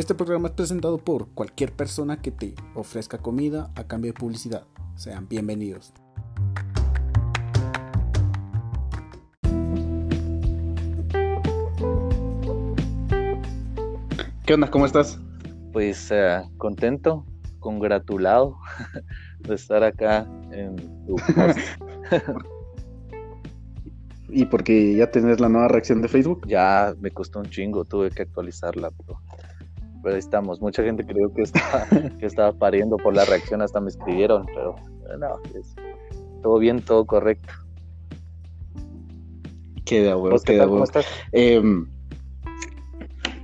Este programa es presentado por cualquier persona que te ofrezca comida a cambio de publicidad. Sean bienvenidos. ¿Qué onda? ¿Cómo estás? Pues eh, contento, congratulado de estar acá en tu ¿Y porque ya tenés la nueva reacción de Facebook? Ya me costó un chingo, tuve que actualizarla, pero, pero ahí estamos. Mucha gente creyó que estaba, que estaba pariendo por la reacción, hasta me escribieron, pero no, todo bien, todo correcto. Queda, güey. Queda. Em,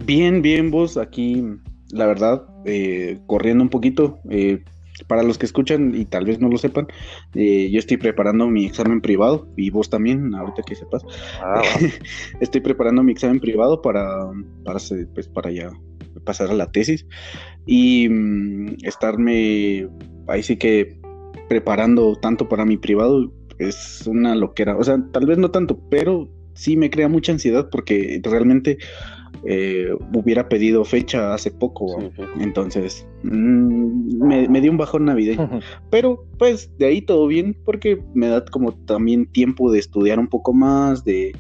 bien, bien, vos aquí, la verdad, eh, corriendo un poquito. Eh, para los que escuchan y tal vez no lo sepan, eh, yo estoy preparando mi examen privado y vos también, ahorita que sepas. Ah, estoy preparando mi examen privado para, para, pues, para ya pasar a la tesis y mm, estarme ahí sí que preparando tanto para mi privado es una loquera. O sea, tal vez no tanto, pero sí me crea mucha ansiedad porque realmente eh, hubiera pedido fecha hace poco. Entonces, mm, me, me, dio un bajón navideño. Pero, pues, de ahí todo bien, porque me da como también tiempo de estudiar un poco más, de,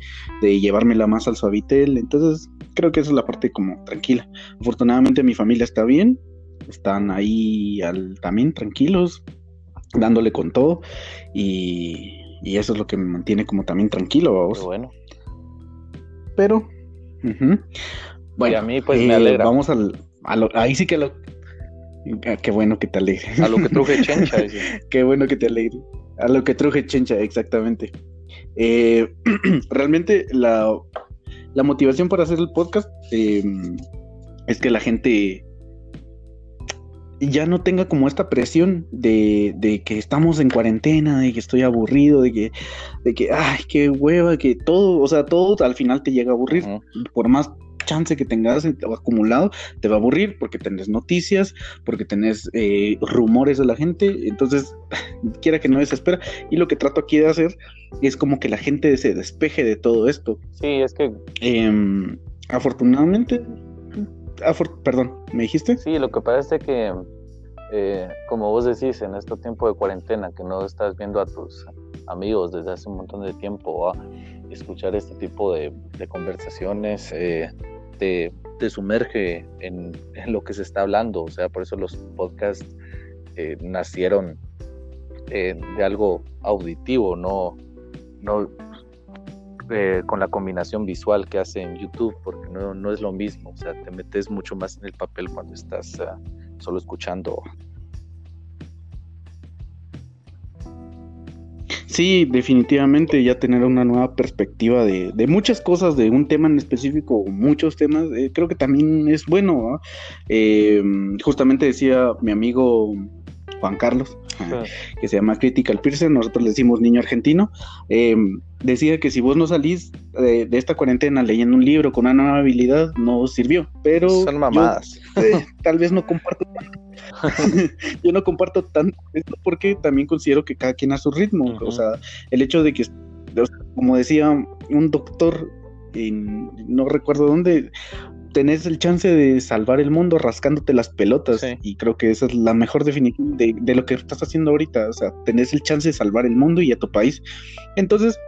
de llevármela más al suavitel. Entonces, creo que esa es la parte como tranquila. Afortunadamente, mi familia está bien, están ahí al, también tranquilos, dándole con todo. Y, y eso es lo que me mantiene como también tranquilo, vamos. bueno. Pero bueno, a mí pues me eh, alegra. Vamos al, a lo, ahí sí que lo... Ah, qué bueno que te alegre. A lo que truje chencha. qué bueno que te alegre. A lo que truje chencha, exactamente. Eh, realmente la, la, motivación para hacer el podcast em, es que la gente ya no tenga como esta presión de, de, que estamos en cuarentena, de que estoy aburrido, de que, de que, ay, qué hueva, que todo, o sea, todo al final te llega a aburrir. Por más chance que tengas acumulado, te va a aburrir porque tenés noticias, porque tenés eh, rumores de la gente, entonces, quiera que no desespera. Y lo que trato aquí de hacer es como que la gente se despeje de todo esto. Sí, es que... Em, afortunadamente, perdón, ¿me dijiste? Sí, lo que pasa es que, eh, como vos decís, en este tiempo de cuarentena, que no estás viendo a tus amigos desde hace un montón de tiempo, a escuchar este tipo de, conversaciones eh, te, sumerge en, lo que se está hablando. O sea, por eso los podcasts eh, nacieron de algo auditivo, no, no eh, con la combinación visual que hace en YouTube, porque no, no, es lo mismo, o sea, te metes mucho más en el papel cuando estás ah, solo escuchando. Sí, definitivamente ya tener una nueva perspectiva de, de muchas cosas, de un tema en específico, muchos temas, eh, creo que también es bueno. Eh, justamente decía mi amigo Juan Carlos, que se llama Critical Pearson, nosotros le decimos niño argentino, em, decía que si vos no salís de, esta cuarentena leyendo un libro con una nueva habilidad, no sirvió, pero... Son mamadas. Eh, tal vez no comparto tanto. yo no comparto tanto esto porque también considero que cada quien a su ritmo, o sea, el hecho de que, como decía un doctor, no recuerdo dónde, tenés el chance de salvar el mundo rascándote las pelotas. Y creo que esa es la mejor definición de, lo que estás haciendo ahorita. O sea, tenés el chance de salvar el mundo y a tu país. Entonces,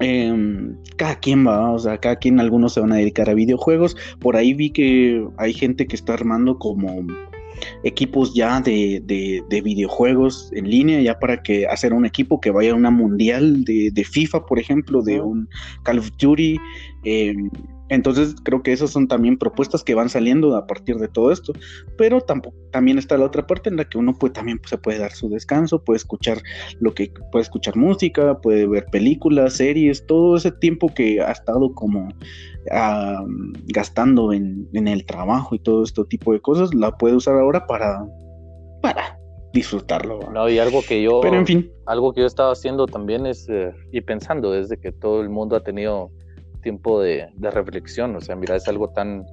em, cada quien va, o sea, cada quien, algunos se van a dedicar a videojuegos. Por ahí vi que hay gente que está armando como equipos ya de, de, videojuegos en línea, ya para que hacer un equipo que vaya a una mundial de, de FIFA, por ejemplo, de un Call of Duty. Eh, entonces creo que esas son también propuestas que van saliendo a partir de todo esto, pero tampoco, también está la otra parte en la que uno puede, también se puede dar su descanso, puede escuchar lo que puede escuchar música, puede ver películas, series, todo ese tiempo que ha estado como gastando en, el trabajo y todo este tipo de cosas, la puede usar ahora para, para disfrutarlo. No, y algo que yo, pero en fin, algo que yo estaba haciendo también es, eh, y pensando desde que todo el mundo ha tenido tiempo de, reflexión, o sea, mira, es algo tan,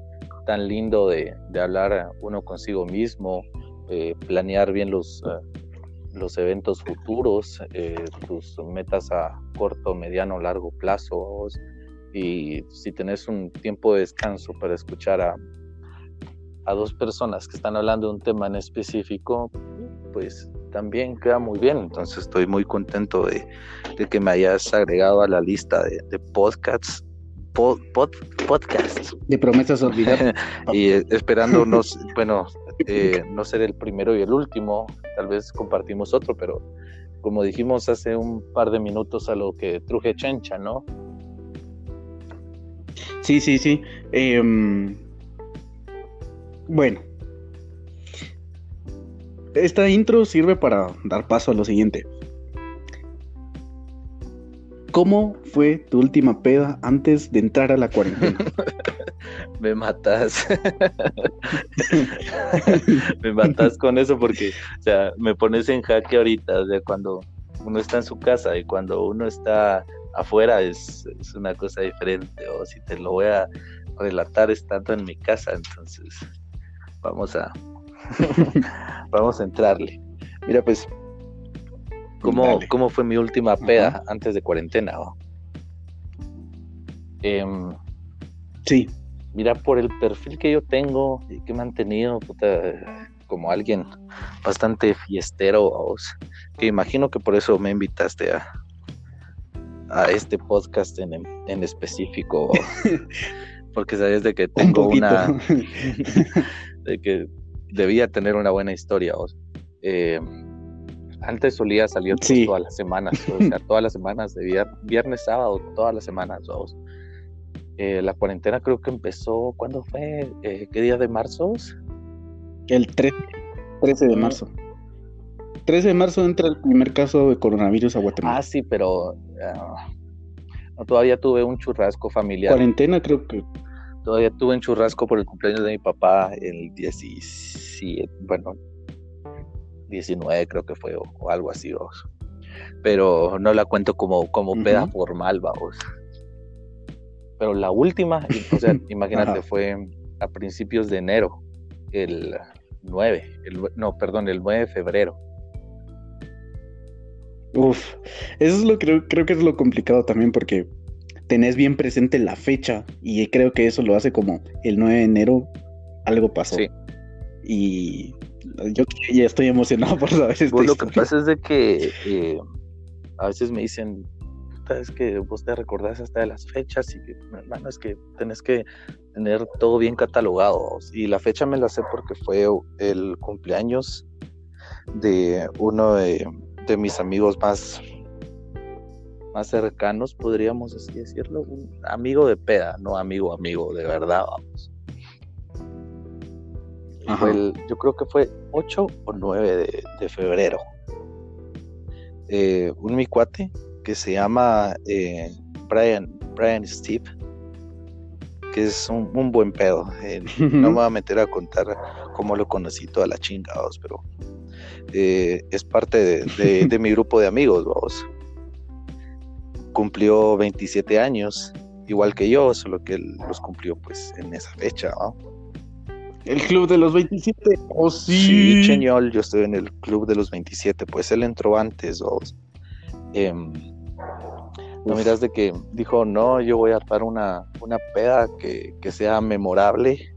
tan lindo de, hablar uno consigo mismo, eh, planear bien los, eh, los eventos futuros, eh, tus metas a corto, mediano, largo plazo, y si tenés un tiempo de descanso para escuchar a, a dos personas que están hablando de un tema en específico, pues también queda muy bien. Entonces estoy muy contento de, que me hayas agregado a la lista de, podcasts. Podcasts. De promesas olvidadas. y esperándonos, bueno, eh, no ser el primero y el último, tal vez compartimos otro, pero como dijimos hace un par de minutos a lo que truje Chencha, ¿no? Sí, sí, sí. Em, bueno. Esta intro sirve para dar paso a lo siguiente. ¿Cómo fue tu última peda antes de entrar a la cuarentena? me matas. me matas con eso porque, o sea, me pones en jaque ahorita, o cuando uno está en su casa y cuando uno está afuera es, una cosa diferente, o si te lo voy a relatar estando en mi casa, entonces vamos a vamos a entrarle. Mira, pues, ¿cómo, ¿cómo fue mi última peda antes de cuarentena? Em, sí. mira, por el perfil que yo tengo y que he mantenido, como alguien bastante fiestero, que imagino que por eso me invitaste a, a este podcast en, en específico, porque sabes de que tengo una, de que debía tener una buena historia. Eh, antes solía salir todas las semanas, o sea, todas las semanas, de viernes, sábado, todas las semanas. ¿vos? Eh, la cuarentena creo que empezó, ¿cuándo fue? Eh, ¿Qué día de marzo? El 13, de mm. marzo. 13 de marzo entra el primer caso de coronavirus a Guatemala. Ah, sí, pero ah, todavía tuve un churrasco familiar. Cuarentena creo que. Todavía tuve un churrasco por el cumpleaños de mi papá el 17, bueno, 19 creo que fue o, algo así, vamos. Pero no la cuento como, como peda formal, vamos pero la última, o sea, imagínate, fue a principios de enero, el 9, el, no, perdón, el 9 de febrero. Uf, eso es lo que creo, creo que es lo complicado también porque tenés bien presente la fecha y creo que eso lo hace como el 9 de enero algo pasó. Sí. Y yo ya estoy emocionado por saber esto. Pues lo que pasa es de que eh, a veces me dicen, es que vos te recordás hasta de las fechas y, hermano, es que tenés que tener todo bien catalogado. Y la fecha me la sé porque fue el cumpleaños de uno de, mis amigos más, más cercanos, podríamos así decirlo. Un amigo de peda, no amigo, amigo, de verdad, vamos. Yo creo que fue 8 o 9 de, febrero. Eh, un mi cuate que se llama eh, Brian, Brian Steve, que es un, buen pedo. Eh, no me voy a meter a contar cómo lo conocí toda la chingados, pero eh, es parte de, mi grupo de amigos, vamos. Cumplió 27 años, igual que yo, solo que él los cumplió pues en esa fecha, El club de los 27. Oh, sí. Sí, yo estoy en el club de los 27. Pues él entró antes, vamos. Em, no miras de que dijo, no, yo voy a armar una, una peda que, sea memorable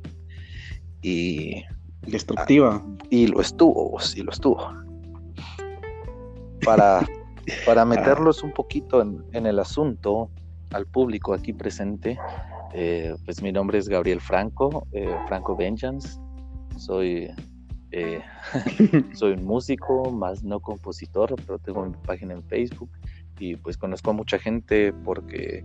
y... Destructiva. y lo estuvo, sí lo estuvo. Para, para meterlos un poquito en, el asunto, al público aquí presente, eh, pues mi nombre es Gabriel Franco, eh, Franco Vengeance. Soy eh, soy un músico, más no compositor, pero tengo mi página en Facebook y pues conozco a mucha gente porque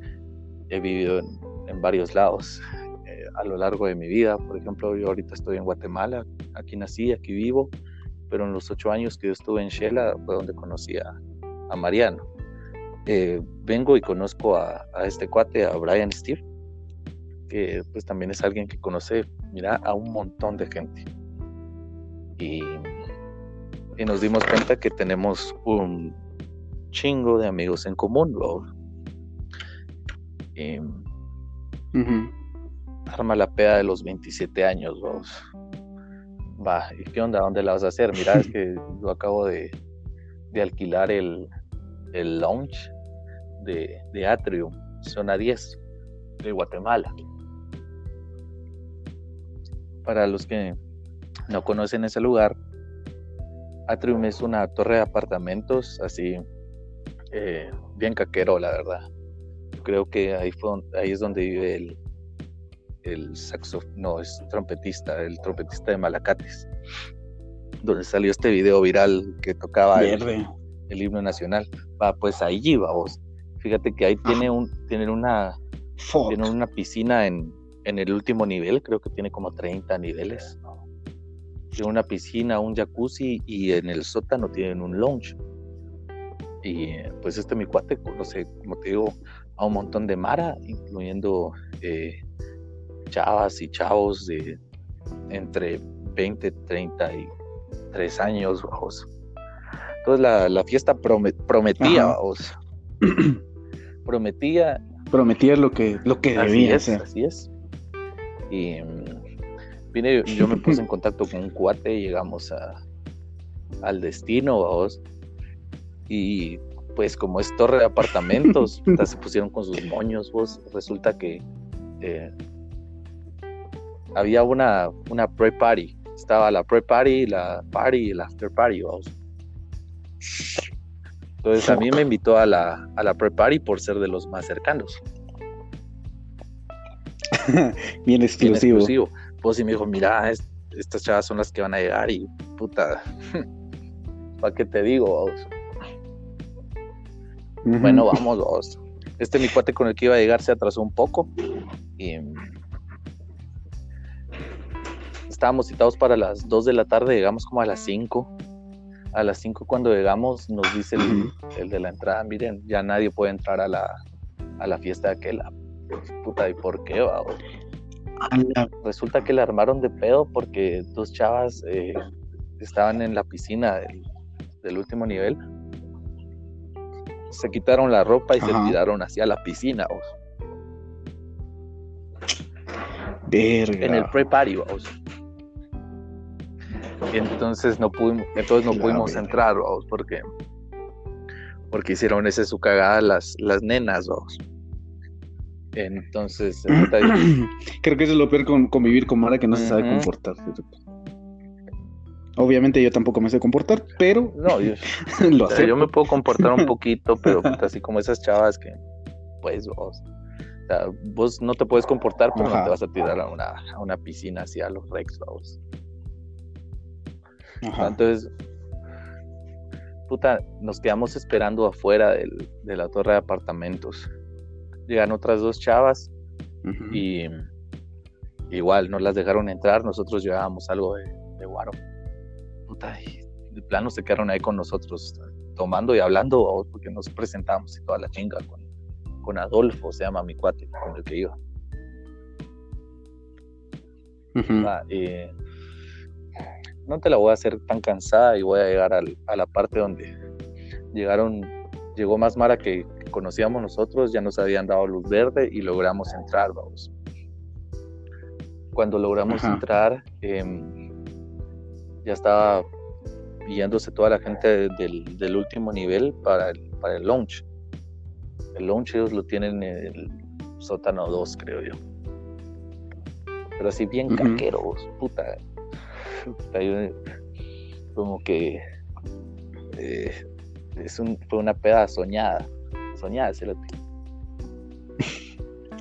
he vivido en, varios lados eh, a lo largo de mi vida. Por ejemplo, yo ahorita estoy en Guatemala, aquí nací, aquí vivo, pero en los ocho años que yo estuve en Shela fue donde conocí a, Mariano. Eh, vengo y conozco a, este cuate, a Brian Steve, que pues también es alguien que conoce, mira, a un montón de gente. Y, y nos dimos cuenta que tenemos un, chingo de amigos en común, Arma la peda de los 27 años, Va, ¿y qué onda? ¿Dónde la vas a hacer? Mira, es que yo acabo de, alquilar el, el lounge de, de Atrium, zona 10, de Guatemala. para los que no conocen ese lugar, Atrium es una torre de apartamentos así, eh, bien caquero, la verdad. Creo que ahí, fue, ahí es donde vive el, el saxo, no, es trompetista, el trompetista de Malacates, donde salió este video viral que tocaba el, himno nacional. Va, pues ahí vamos. Fíjate que ahí tiene un, tienen una, tienen una piscina en, en el último nivel, creo que tiene como 30 niveles. Tiene una piscina, un jacuzzi y en el sótano tienen un lounge. Y pues este mi cuate conoce, como te digo, a un montón de Mara, incluyendo eh, chavas y chavos de entre 20, 33 años, vamos. Entonces la, la fiesta prometía, vamos. prometía. Prometía lo que, lo que debía ser. Así es. Y vine, yo me puse en contacto con un cuate y llegamos a, al destino, vamos. Y pues como es torre de apartamentos, se pusieron con sus moños, vos. Resulta que eh, había una, una pre-party. Estaba la pre-party, la party y la after-party, vamos. Entonces a mí me invitó a la, a la pre-party por ser de los más cercanos. Bien exclusivo. Bien Pues y me dijo, mira, estas chavas son las que van a llegar y puta, ¿para qué te digo? Vamos? Bueno, vamos, vamos. Este mi cuate con el que iba a llegar se atrasó un poco y estábamos citados para las 2 de la tarde, llegamos como a las 5. A las 5 cuando llegamos nos dice el, de la entrada, miren, ya nadie puede entrar a la, a la fiesta de aquel. Puta, ¿y por qué? Resulta que le armaron de pedo porque dos chavas eh, estaban en la piscina del, último nivel. Se quitaron la ropa y se tiraron hacia la piscina. Verga. En el pre-party, entonces no pudimos, entonces no pudimos entrar, vamos, porque, porque hicieron ese su cagada las, las nenas, vamos. Entonces, creo que eso es lo peor con convivir con Mara que no se sabe comportar. Obviamente yo tampoco me sé comportar, pero no, yo, yo me puedo comportar un poquito, pero así como esas chavas que, pues, vos, vos no te puedes comportar, pero no te vas a tirar a una, a una piscina así a los Rex, vamos. Entonces, puta, nos quedamos esperando afuera de la torre de apartamentos. Llegan otras dos chavas y igual no las dejaron entrar. Nosotros llevábamos algo de, guaro. Puta, y de plano se quedaron ahí con nosotros tomando y hablando porque nos presentamos y toda la chinga con, con Adolfo, se llama mi cuate con el que iba. y no te la voy a hacer tan cansada y voy a llegar a la parte donde llegaron, llegó más Mara que, conocíamos nosotros, ya nos habían dado luz verde y logramos entrar, vamos. Cuando logramos entrar, em, ya estaba yéndose toda la gente del, último nivel para el, para el launch. El launch ellos lo tienen en el sótano 2, creo yo. Pero así bien caqueros, puta como que eh, es un, fue una peda soñada, soñada,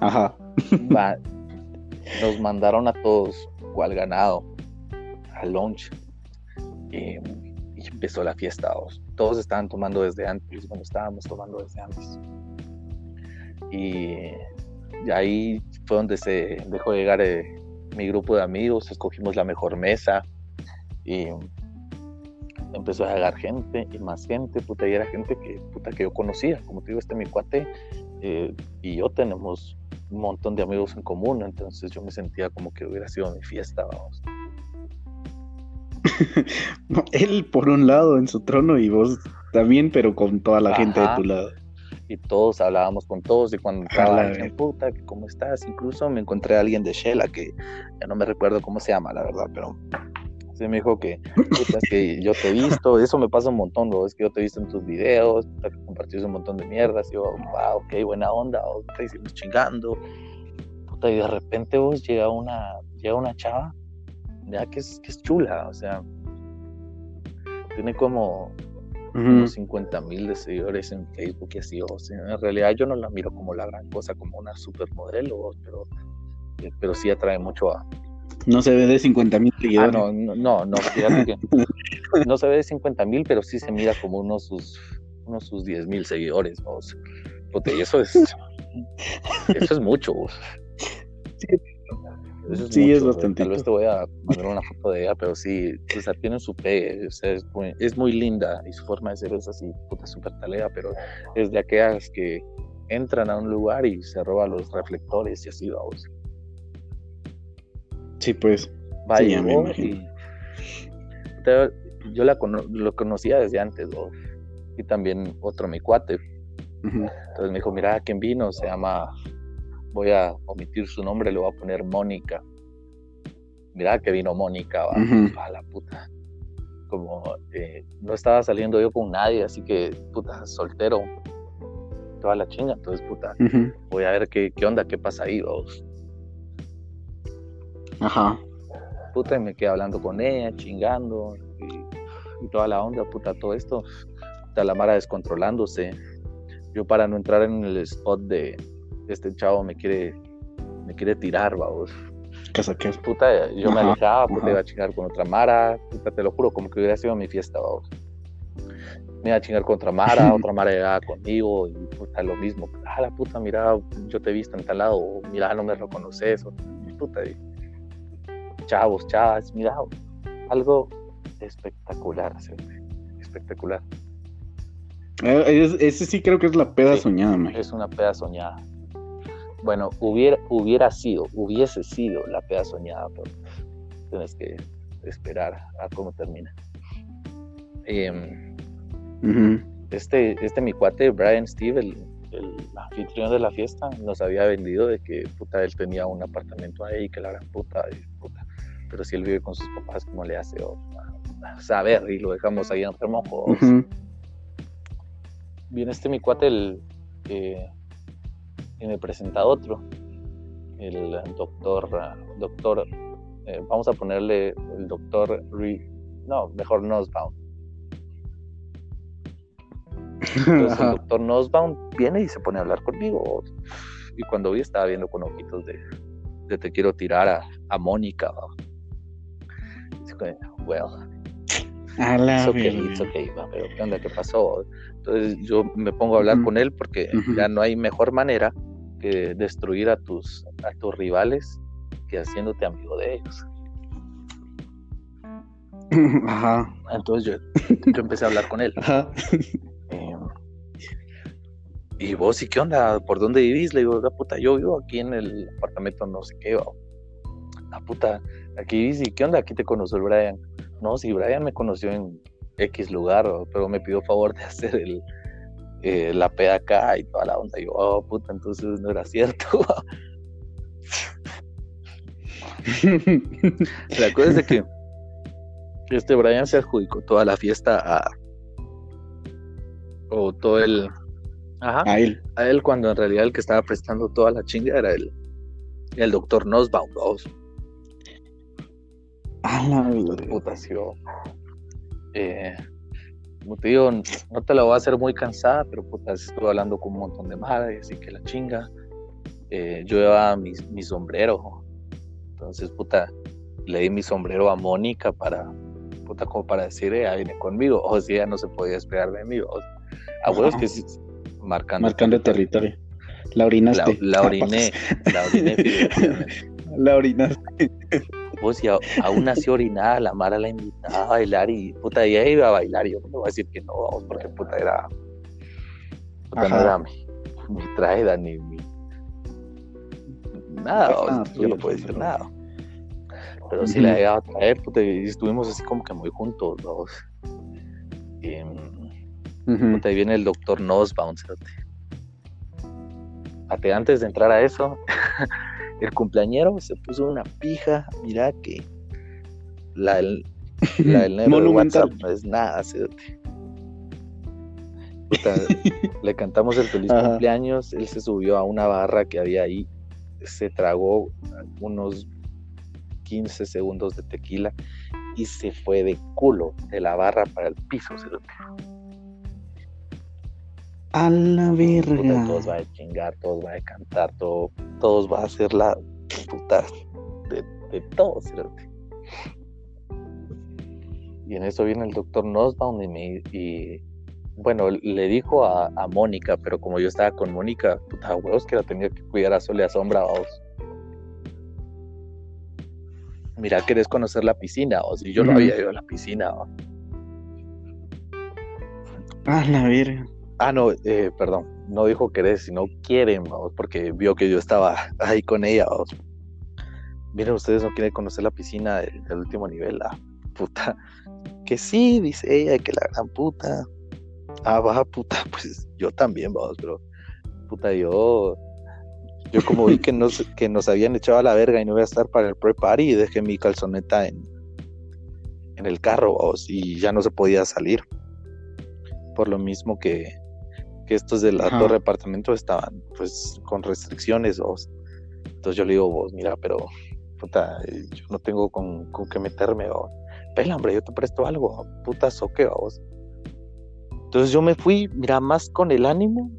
Ajá. nos mandaron a todos, cual ganado, al lunch. Y, empezó la fiesta. Todos estaban tomando desde antes, bueno, estábamos tomando desde antes. Y, ahí fue donde se dejó llegar eh, mi grupo de amigos, escogimos la mejor mesa, y empezó a llegar gente y más gente, puta, y era gente que, puta, que yo conocía, como te digo, este mi cuate eh, y yo tenemos un montón de amigos en común, entonces yo me sentía como que hubiera sido mi fiesta, vamos. él por un lado en su trono y vos también, pero con toda la gente de tu lado. Y todos hablábamos con todos y cuando entraba puta, ¿cómo estás? Incluso me encontré a alguien de Shela que ya no me recuerdo cómo se llama, la verdad, pero se me dijo que, que yo te he visto, eso me pasa un montón, ¿no? es que yo te he visto en tus videos, que compartiste un montón de mierdas, y yo, wow, ok, buena onda, te hicimos chingando, puta, y de repente vos llega una, llega una chava ya que es, que es chula, o sea, tiene como unos 50 mil de seguidores en Facebook y así, o sea, en realidad yo no la miro como la gran cosa, como una supermodelo, pero, eh, pero sí atrae mucho a... No se ve de 50 mil seguidores. Ah, no, no, no, fíjate que no se ve de 50 mil, pero sí se mira como unos sus, unos sus 10 mil seguidores, ¿no? y eso es, eso es mucho. sí, es bastante. Tal vez te voy a mandar una foto de ella, pero sí, o sea, tiene su pegue, o sea, es, muy, es muy linda y su forma de ser es así, puta, súper talea, pero es de aquellas que entran a un lugar y se roban los reflectores y así, vamos. Sí, pues. Vaya, sí, yo la lo conocía desde antes, y también otro mi cuate. Entonces me dijo, mira, ¿quién vino? Se llama voy a omitir su nombre, le voy a poner Mónica. Mira que vino Mónica, a la puta. Como eh, no estaba saliendo yo con nadie, así que puta, soltero, toda la chinga, entonces puta, voy a ver qué, qué, onda, qué pasa ahí, vos. Ajá. Puta, y me quedé hablando con ella, chingando, y, toda la onda, puta, todo esto, puta, la mara descontrolándose. Yo para no entrar en el spot de, este chavo me quiere, me quiere tirar, vamos. ¿Casa qué? Puta, yo me alejaba, pues iba a chingar con otra Mara, puta, te lo juro, como que hubiera sido mi fiesta, vamos. Me iba a chingar con otra Mara, otra Mara llegaba conmigo, y puta, lo mismo. Ah, la puta, mira, yo te he visto en tal lado, mira, no me reconoces, o, puta, y, chavos, chavas, mira, algo espectacular, espectacular. Eh, ese sí creo que es la peda soñada, man. Es una peda soñada bueno, hubiera, hubiera sido, hubiese sido la peda soñada, pero tienes que esperar a cómo termina. Em, este, este mi cuate, Brian Steve, el, anfitrión de la fiesta, nos había vendido de que puta, él tenía un apartamento ahí, que la gran puta, puta. Pero si él vive con sus papás, ¿cómo le hace? O, saber, y lo dejamos ahí en remojo. Viene este mi cuate, el, eh, y me presenta otro, el doctor, doctor, eh, vamos a ponerle el doctor, no, mejor Nosbaum. Entonces el doctor Nosbaum viene y se pone a hablar conmigo. Y cuando vi estaba viendo con ojitos de, de te quiero tirar a, a Mónica. Well, a la it's okay, pero ¿qué onda? ¿Qué pasó? Entonces yo me pongo a hablar con él porque ya no hay mejor manera que destruir a tus, a tus rivales que haciéndote amigo de ellos. Ajá. Entonces yo, yo empecé a hablar con él. Ajá. Em, y vos, ¿y qué onda? ¿Por dónde vivís? Le digo, la puta, yo vivo aquí en el apartamento no sé qué. La puta, aquí vivís, ¿y qué onda? Aquí te conoció el Brian. No, sí, Brian me conoció en X lugar, pero me pidió favor de hacer el, eh, la peda acá y toda la onda. Y yo, oh, puta, entonces no era cierto. la cosa es de que este Brian se adjudicó toda la fiesta a. O todo el. Ajá. A él. A él, cuando en realidad el que estaba prestando toda la chinga era el, el doctor Nosbaum. A la puta, eh, como te digo, no te la voy a hacer muy cansada, pero puta, estuve hablando con un montón de madres, así que la chinga. Eh, yo llevaba mi, mi, sombrero, entonces, puta, le di mi sombrero a Mónica para, puta, como para decir, eh, viene conmigo, o si ella no se podía esperar de mí, o, a huevos que sí, marcando, marcando territorio. La orinaste. La, la oriné, la oriné, la orinaste pues y aún así orinada, la Mara la invitaba a bailar y puta, ella iba a bailar. Yo no voy a decir que no, vamos, porque puta era. Puta, no era mi, mi traída ni mi. Nada, yo no puedo decir nada. Pero sí la iba a traer, puta, y estuvimos así como que muy juntos, dos. Y, puta, ahí viene el doctor Nosbaum, antes de entrar a eso, el cumpleañero se puso una pija, mira que la del, la del negro de WhatsApp no es nada, le cantamos el feliz cumpleaños, él se subió a una barra que había ahí, se tragó unos 15 segundos de tequila y se fue de culo de la barra para el piso. A la verga. todos van a chingar, todos van a cantar, todo, todos van a hacer la puta de, de todos. Y en eso viene el doctor Nosbaum y, me, y bueno, le dijo a, Mónica, pero como yo estaba con Mónica, puta huevos que la tenía que cuidar a sol y a sombra, vos. Mira, ¿querés conocer la piscina? O si yo no había ido a la piscina. Ah, la verga. Ah, no, eh, perdón, no dijo querés, sino quieren, porque vio que yo estaba ahí con ella. Miren, ustedes no quieren conocer la piscina del, último nivel, la puta. Que sí, dice ella, que la gran puta. Ah, baja puta, pues yo también, vamos, pero puta, yo. Yo como vi que nos, que nos habían echado a la verga y no iba a estar para el pre-party, dejé mi calzoneta en, en el carro, vamos, y ya no se podía salir. Por lo mismo que, que estos del la torre apartamento estaban pues con restricciones vos. Entonces yo le digo, vos, mira, pero puta, yo no tengo con, con qué meterme, vos. Pela, hombre, yo te presto algo, puta soque, vos. Entonces yo me fui, mira, más con el ánimo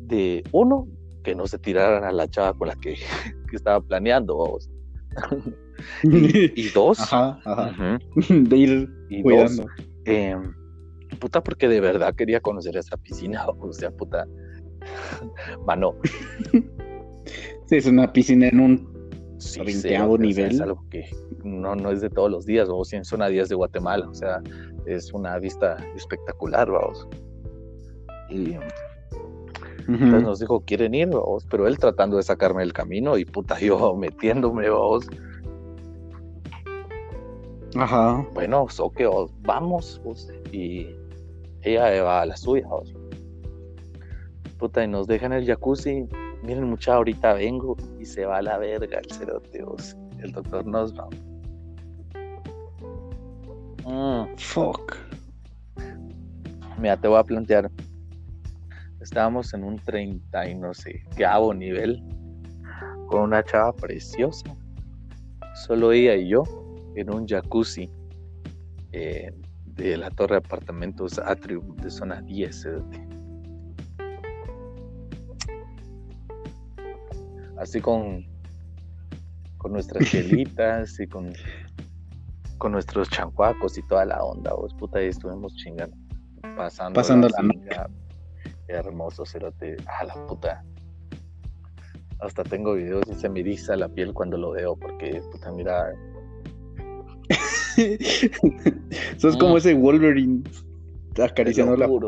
de uno, que no se tiraran a la chava con la que, estaba planeando, vos. y, dos, ajá, ajá. de ir y cuidando. Dos, eh, puta, porque de verdad quería conocer esa piscina, o sea, puta, mano. Sí, es una piscina en un sí, nivel. es algo que no, no es de todos los días, o si en zona 10 de Guatemala, o sea, es una vista espectacular, vamos. Y entonces nos dijo, ¿quieren ir? Vamos? Pero él tratando de sacarme del camino y puta, yo metiéndome, vamos. Ajá. Bueno, so que vamos, y ella va a la suya. Puta, y nos dejan el jacuzzi. Miren, mucha, ahorita vengo y se va a la verga el cerote, el doctor nos va. Mm. Fuck. Mira, te voy a plantear. Estábamos en un 30 y no sé qué nivel con una chava preciosa. Solo ella y yo en un jacuzzi. Eh, de la torre de apartamentos Atrium de zona 10. Así con, con nuestras chelitas y con, con nuestros chancuacos y toda la onda, vos puta, y estuvimos chingando, pasando, pasando la, la hermoso cerote, a la puta. Hasta tengo videos y se me eriza la piel cuando lo veo, porque puta, mira, Sos como mm. ese Wolverine acariciando la.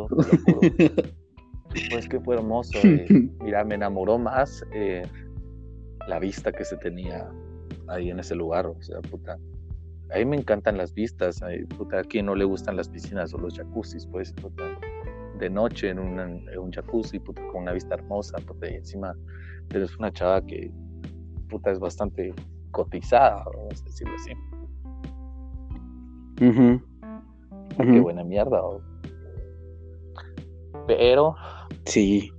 Pues que fue hermoso. Eh. Mira, me enamoró más eh, la vista que se tenía ahí en ese lugar. O sea, puta. A mí me encantan las vistas. puta, a quien no le gustan las piscinas o los jacuzzis, pues, puta. De noche en, un jacuzzi, puta, con una vista hermosa, puta, y encima eres una chava que, puta, es bastante cotizada, vamos a decirlo así. Qué buena mierda. Pero. Sí.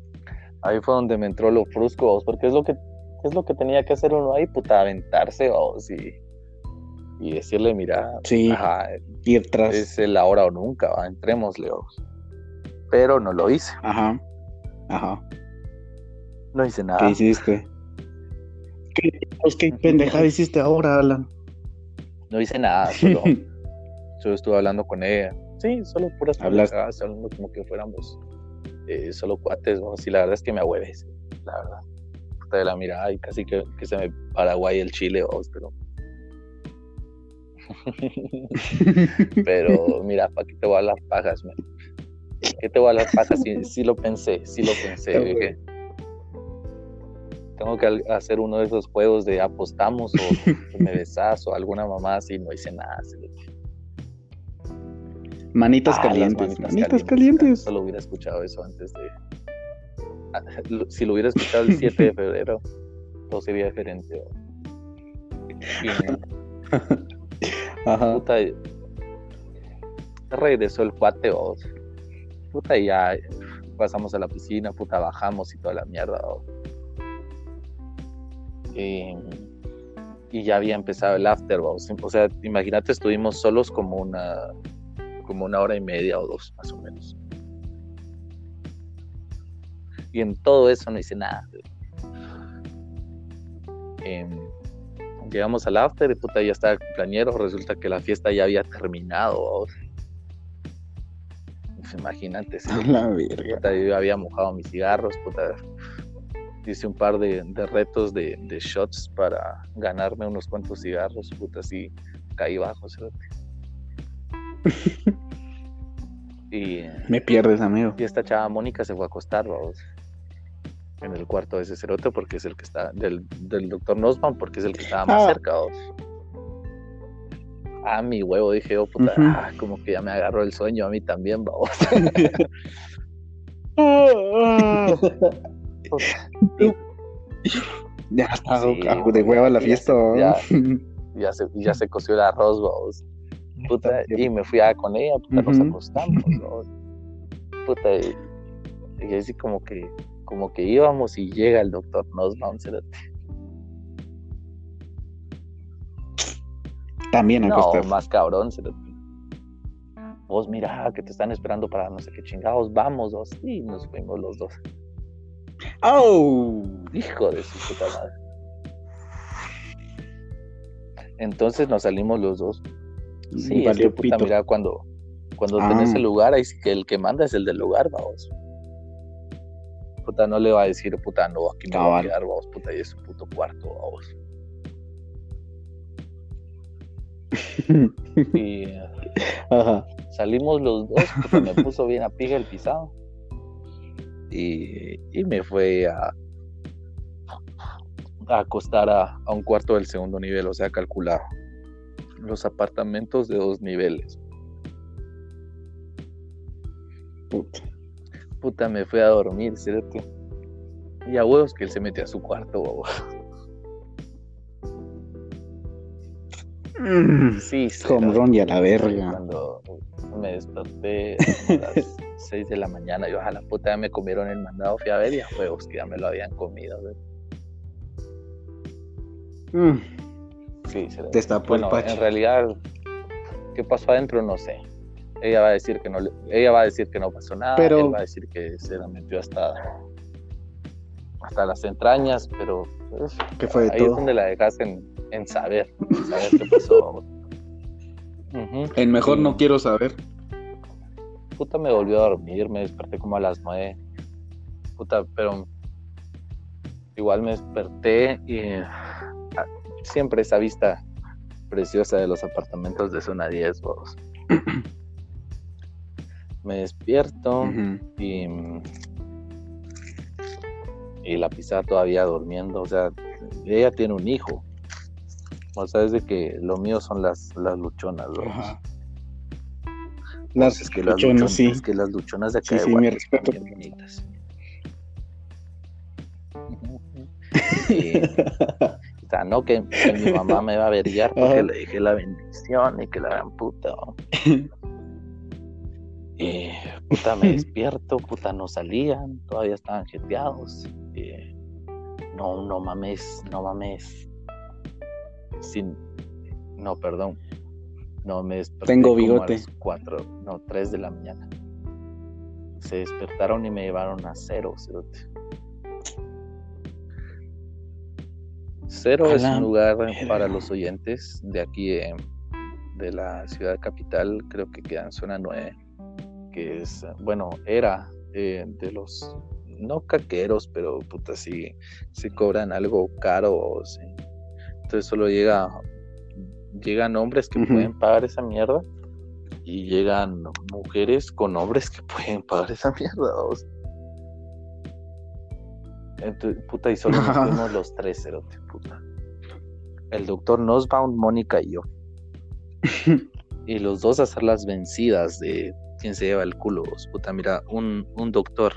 Ahí fue donde me entró lo frusco, porque es lo que es lo que tenía que hacer uno ahí, puta, aventarse, vamos, y, y decirle, mira, sí, ir tras. Es el ahora o nunca, va, entrémosle, Pero no lo hice. Ajá, ajá. No hice nada. ¿Qué hiciste? ¿Qué, pues, qué pendeja hiciste ahora, Alan? No hice nada, solo Yo estuve hablando con ella. Sí, solo puras palabras, hablando como que fuéramos eh, solo cuates, ¿no? Sí, la verdad es que me ahueves, la verdad. De la mirada y casi que, que se me Paraguay el Chile, vos, pero. pero mira, ¿para qué te voy a las pajas, man? ¿Qué te voy a las pajas? Sí, sí lo pensé, sí lo pensé. tengo que hacer uno de esos juegos de apostamos o me besas o alguna mamá así, no hice nada. Manitas ah, calientes. Manitas, calientes. Solo hubiera escuchado eso antes de. Ah, si lo hubiera escuchado el 7 de febrero, todo sería diferente. Ajá. Puta, regresó el cuate, vos. Puta, y ya pasamos a la piscina, puta, bajamos y toda la mierda. Y y ya había empezado el after, o sea, imagínate, estuvimos solos como una, como una hora y media o dos, más o menos. Y en todo eso no hice nada. Em, llegamos al after y puta, ya estaba el cumpleañero, resulta que la fiesta ya había terminado. Pues imagínate. La verga. yo había mojado mis cigarros, puta, hice un par de, retos de, shots para ganarme unos cuantos cigarros, puta, así caí bajo, y me pierdes, amigo. Y esta chava Mónica se fue a acostar, vamos. En el cuarto de ese cerote porque es el que está, del, del doctor Nosman porque es el que estaba más ah. cerca, vamos. Ah, mi huevo, dije yo, puta, ah, como que ya me agarró el sueño a mí también, vamos. ya está de hueva la fiesta. Ya, se, ya se coció el arroz, vos. Puta, y me fui a con ella, puta, nos acostamos, Puta, y, así como que, como que íbamos y llega el doctor Nosbaum, También No, más cabrón, Vos mira que te están esperando para no sé qué chingados, vamos, dos. Y nos fuimos los dos. ¡Oh! Hijo de su puta madre. Entonces nos salimos los dos. Sí, es que puta, mira, cuando, cuando tenés el ah. lugar, ahí que el que manda es el del lugar, vamos. Puta, no le va a decir, puta, no, aquí me va a quedar, vamos, puta, y es un puto cuarto, vamos. y salimos los dos, puta, me puso bien a pija el pisado y, me fue a, acostar a, un cuarto del segundo nivel, o sea, calculado. Los apartamentos de dos niveles. Puta. Puta, me fue a dormir, ¿cierto? Y a huevos que él se metió a su cuarto, mm. Sí, Como Ron y a la verga. Cuando me desperté a las 6 de la mañana, yo a la puta ya me comieron el mandado, fui a ver y a huevos que ya me lo habían comido. Mm. Sí, se Te está bueno, en realidad, ¿qué pasó adentro? No sé. Ella va a decir que no, ella va a decir que no pasó nada, pero... él va a decir que se la metió hasta hasta las entrañas, pero pues, ¿Qué fue ahí es donde la dejas en, saber, saber qué pasó. En mejor no quiero saber. Puta, me volvió a dormir, me desperté como a las nueve. Puta, pero igual me desperté y siempre esa vista preciosa de los apartamentos de zona 10, vos. me despierto y, y la pizarra todavía durmiendo, o sea, ella tiene un hijo o sea, es de que lo mío son las, las luchonas, ¿no? Las, es que luchonas, las sí. Es que las luchonas de acá sí, sí, mi respeto. Bien bonitas. o sea, no que, mi mamá me va a averiguar porque le dije la bendición y que la gran puta. Y puta, me despierto, puta, no salían, todavía estaban jeteados. no, no mames, no mames sin. No, perdón. No, me desperté. Tengo bigote. cuatro, no, tres de la mañana. Se despertaron y me llevaron a cero, Cero es un lugar para los oyentes de aquí de, la ciudad capital, creo que queda en zona 9, que es, bueno, era eh, de los, no caqueros, pero puta, sí, si cobran algo caro, sí, entonces solo llega, llegan hombres que pueden pagar esa mierda y llegan mujeres con hombres que pueden pagar esa mierda. Entonces, puta, y solo nos fuimos los tres, cerote, puta. El doctor Nosbaum, Mónica y yo. y los dos a hacer las vencidas de quién se lleva el culo. Puta, mira, un, un doctor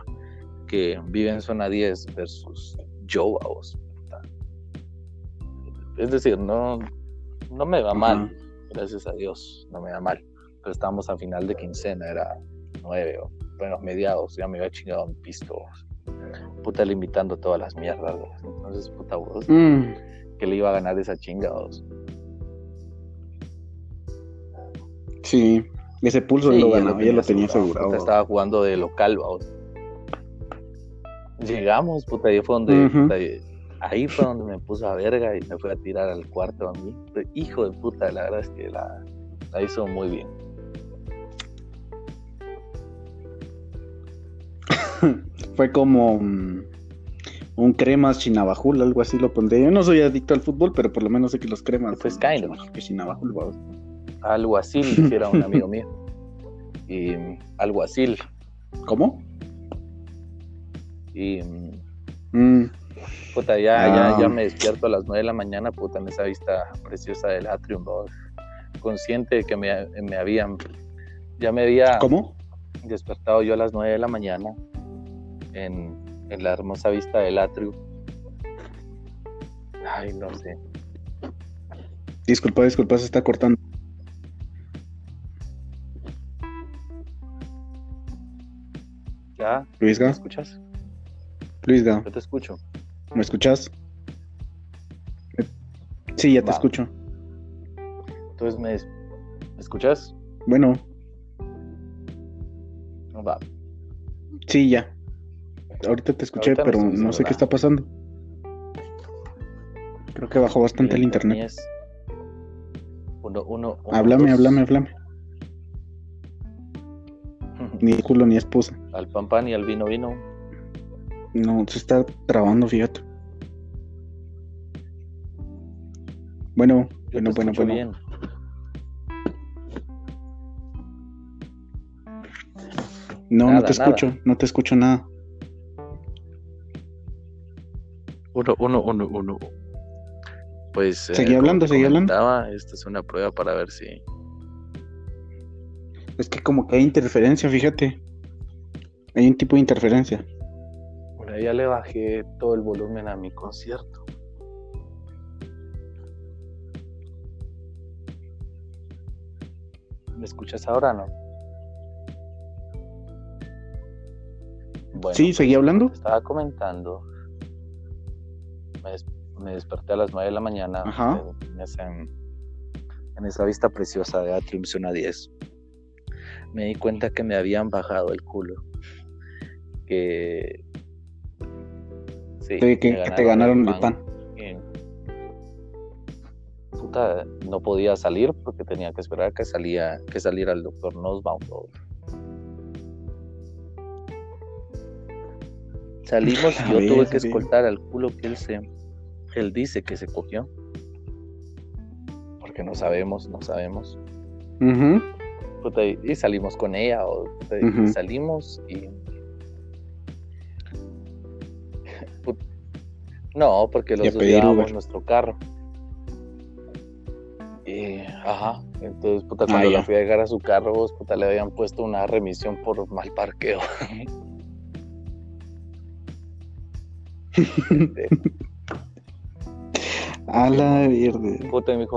que vive en zona 10 versus yo, vos. Es decir, no, no me va mal, gracias a Dios, no me va mal. Pero estábamos a final de quincena, era nueve o bueno, mediados, ya me había chingado un pisto. Puta, limitando todas las mierdas. Entonces, puta vos. Mm. que le iba a ganar esa chinga, vos. Sí, ese pulso lo ganaba, ya lo tenía asegurado. estaba jugando de local, vamos. Llegamos, puta, ahí fue donde, ahí fue donde me puso a verga y me fue a tirar al cuarto a mí. Hijo de puta, la verdad es que la, la hizo muy bien. fue como mm, un cremas chinabajul, algo así lo pondré. Yo no soy adicto al fútbol, pero por lo menos sé que los cremas. Pues of. Que chinabajul, vamos algo así hiciera un amigo mío. Y algo así. ¿Cómo? Y mm. puta, ya, ya, ya ah. me despierto a las 9 de la mañana, puta, en esa vista preciosa del atrium, consciente de que me, me, habían, ya me había ¿Cómo? despertado yo a las 9 de la mañana en, en la hermosa vista del atrium. Ay, no sé. Disculpa, disculpa, se está cortando. ¿Ya? Luisga. ¿Me escuchas? Luisga. Yo te escucho. ¿Me escuchas? Sí, ya te escucho. Entonces, ¿me, escuchas? Bueno. Va. Sí, ya. Ahorita te escuché, pero no sé qué está pasando. Creo que bajó bastante el internet. Uno, uno, háblame, háblame, háblame. Ni culo ni esposa. Al pan pan y al vino vino. No, se está trabando, fíjate. Bueno, bueno, bueno, bueno. Bien. No, no te escucho, no te escucho nada. Uno, uno, uno, uno. Pues. Seguí eh, hablando, seguí hablando. Esta es una prueba para ver si es que como que hay interferencia, fíjate. Hay un tipo de interferencia. Bueno, ya le bajé todo el volumen a mi concierto. ¿Me escuchas ahora no? Bueno, sí, seguí hablando. Estaba comentando. Me, desperté a las 9 de la mañana En, en, esa vista preciosa de Atrium Zona 10 me di cuenta que me habían bajado el culo. Que. Sí, que, te ganaron el pan. puta, no podía salir porque tenía que esperar que, salía, que saliera el doctor Nosbaum. Salimos y yo tuve que escoltar al culo que él se. Él dice que se cogió. Porque no sabemos, no sabemos y salimos con ella, o salimos y. no, porque los dos llevábamos nuestro carro. Y, ajá, entonces, puta, cuando ah, fui a llegar a su carro, puta, le habían puesto una remisión por mal parqueo. a la verde. Puta, me dijo,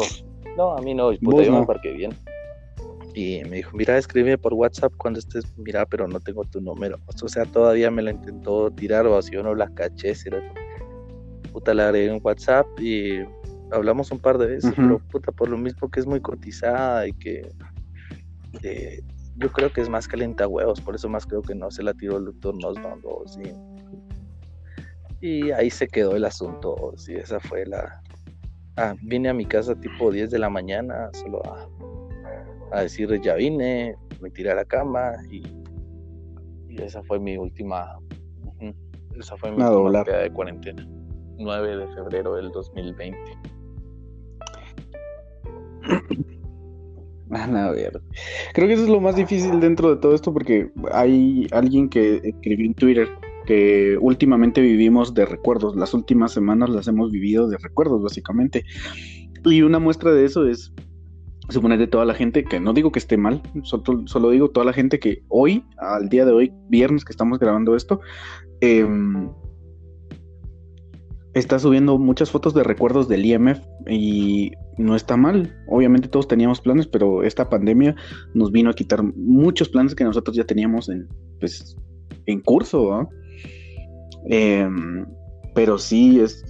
no, a mí no, puta, yo me parqué bien. Y me dijo, mira, escribe por WhatsApp cuando estés, mira, pero no tengo tu número. O sea, todavía me la intentó tirar o así yo no la caché. Si era... Puta, la agregué en WhatsApp y hablamos un par de veces, pero puta, por lo mismo que es muy cotizada y que eh, yo creo que es más calienta huevos, por eso más creo que no se la tiró el doctor Nosbaum, sí. Y ahí se quedó el asunto, sí, esa fue la... Ah, vine a mi casa tipo 10 de la mañana, solo a a decir ya vine, me tiré a la cama y, esa fue mi última, esa fue mi última de cuarentena, 9 de febrero del 2020. A ver. Creo que eso es lo más difícil dentro de todo esto porque hay alguien que escribió en Twitter que últimamente vivimos de recuerdos. Las últimas semanas las hemos vivido de recuerdos, básicamente. Y una muestra de eso es de toda la gente, que no digo que esté mal, solo, digo toda la gente que hoy, al día de hoy, viernes que estamos grabando esto, em, está subiendo muchas fotos de recuerdos del IMF y no está mal. Obviamente todos teníamos planes, pero esta pandemia nos vino a quitar muchos planes que nosotros ya teníamos en, pues, en curso. Em, pero sí, es,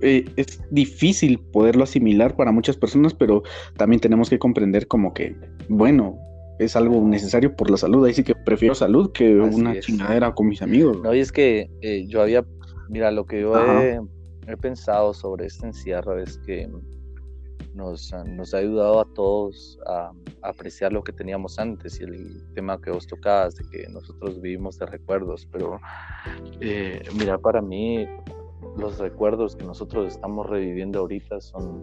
eh, es difícil poderlo asimilar para muchas personas, pero también tenemos que comprender como que, bueno, es algo necesario por la salud, ahí sí que prefiero salud que una chingadera con mis amigos. No, y es que eh, yo había, mira, lo que yo he, pensado sobre este encierro es que nos, nos, ha ayudado a todos a, apreciar lo que teníamos antes y el tema que vos tocabas, de que nosotros vivimos de recuerdos, pero eh, mira, para mí los recuerdos que nosotros estamos reviviendo ahorita son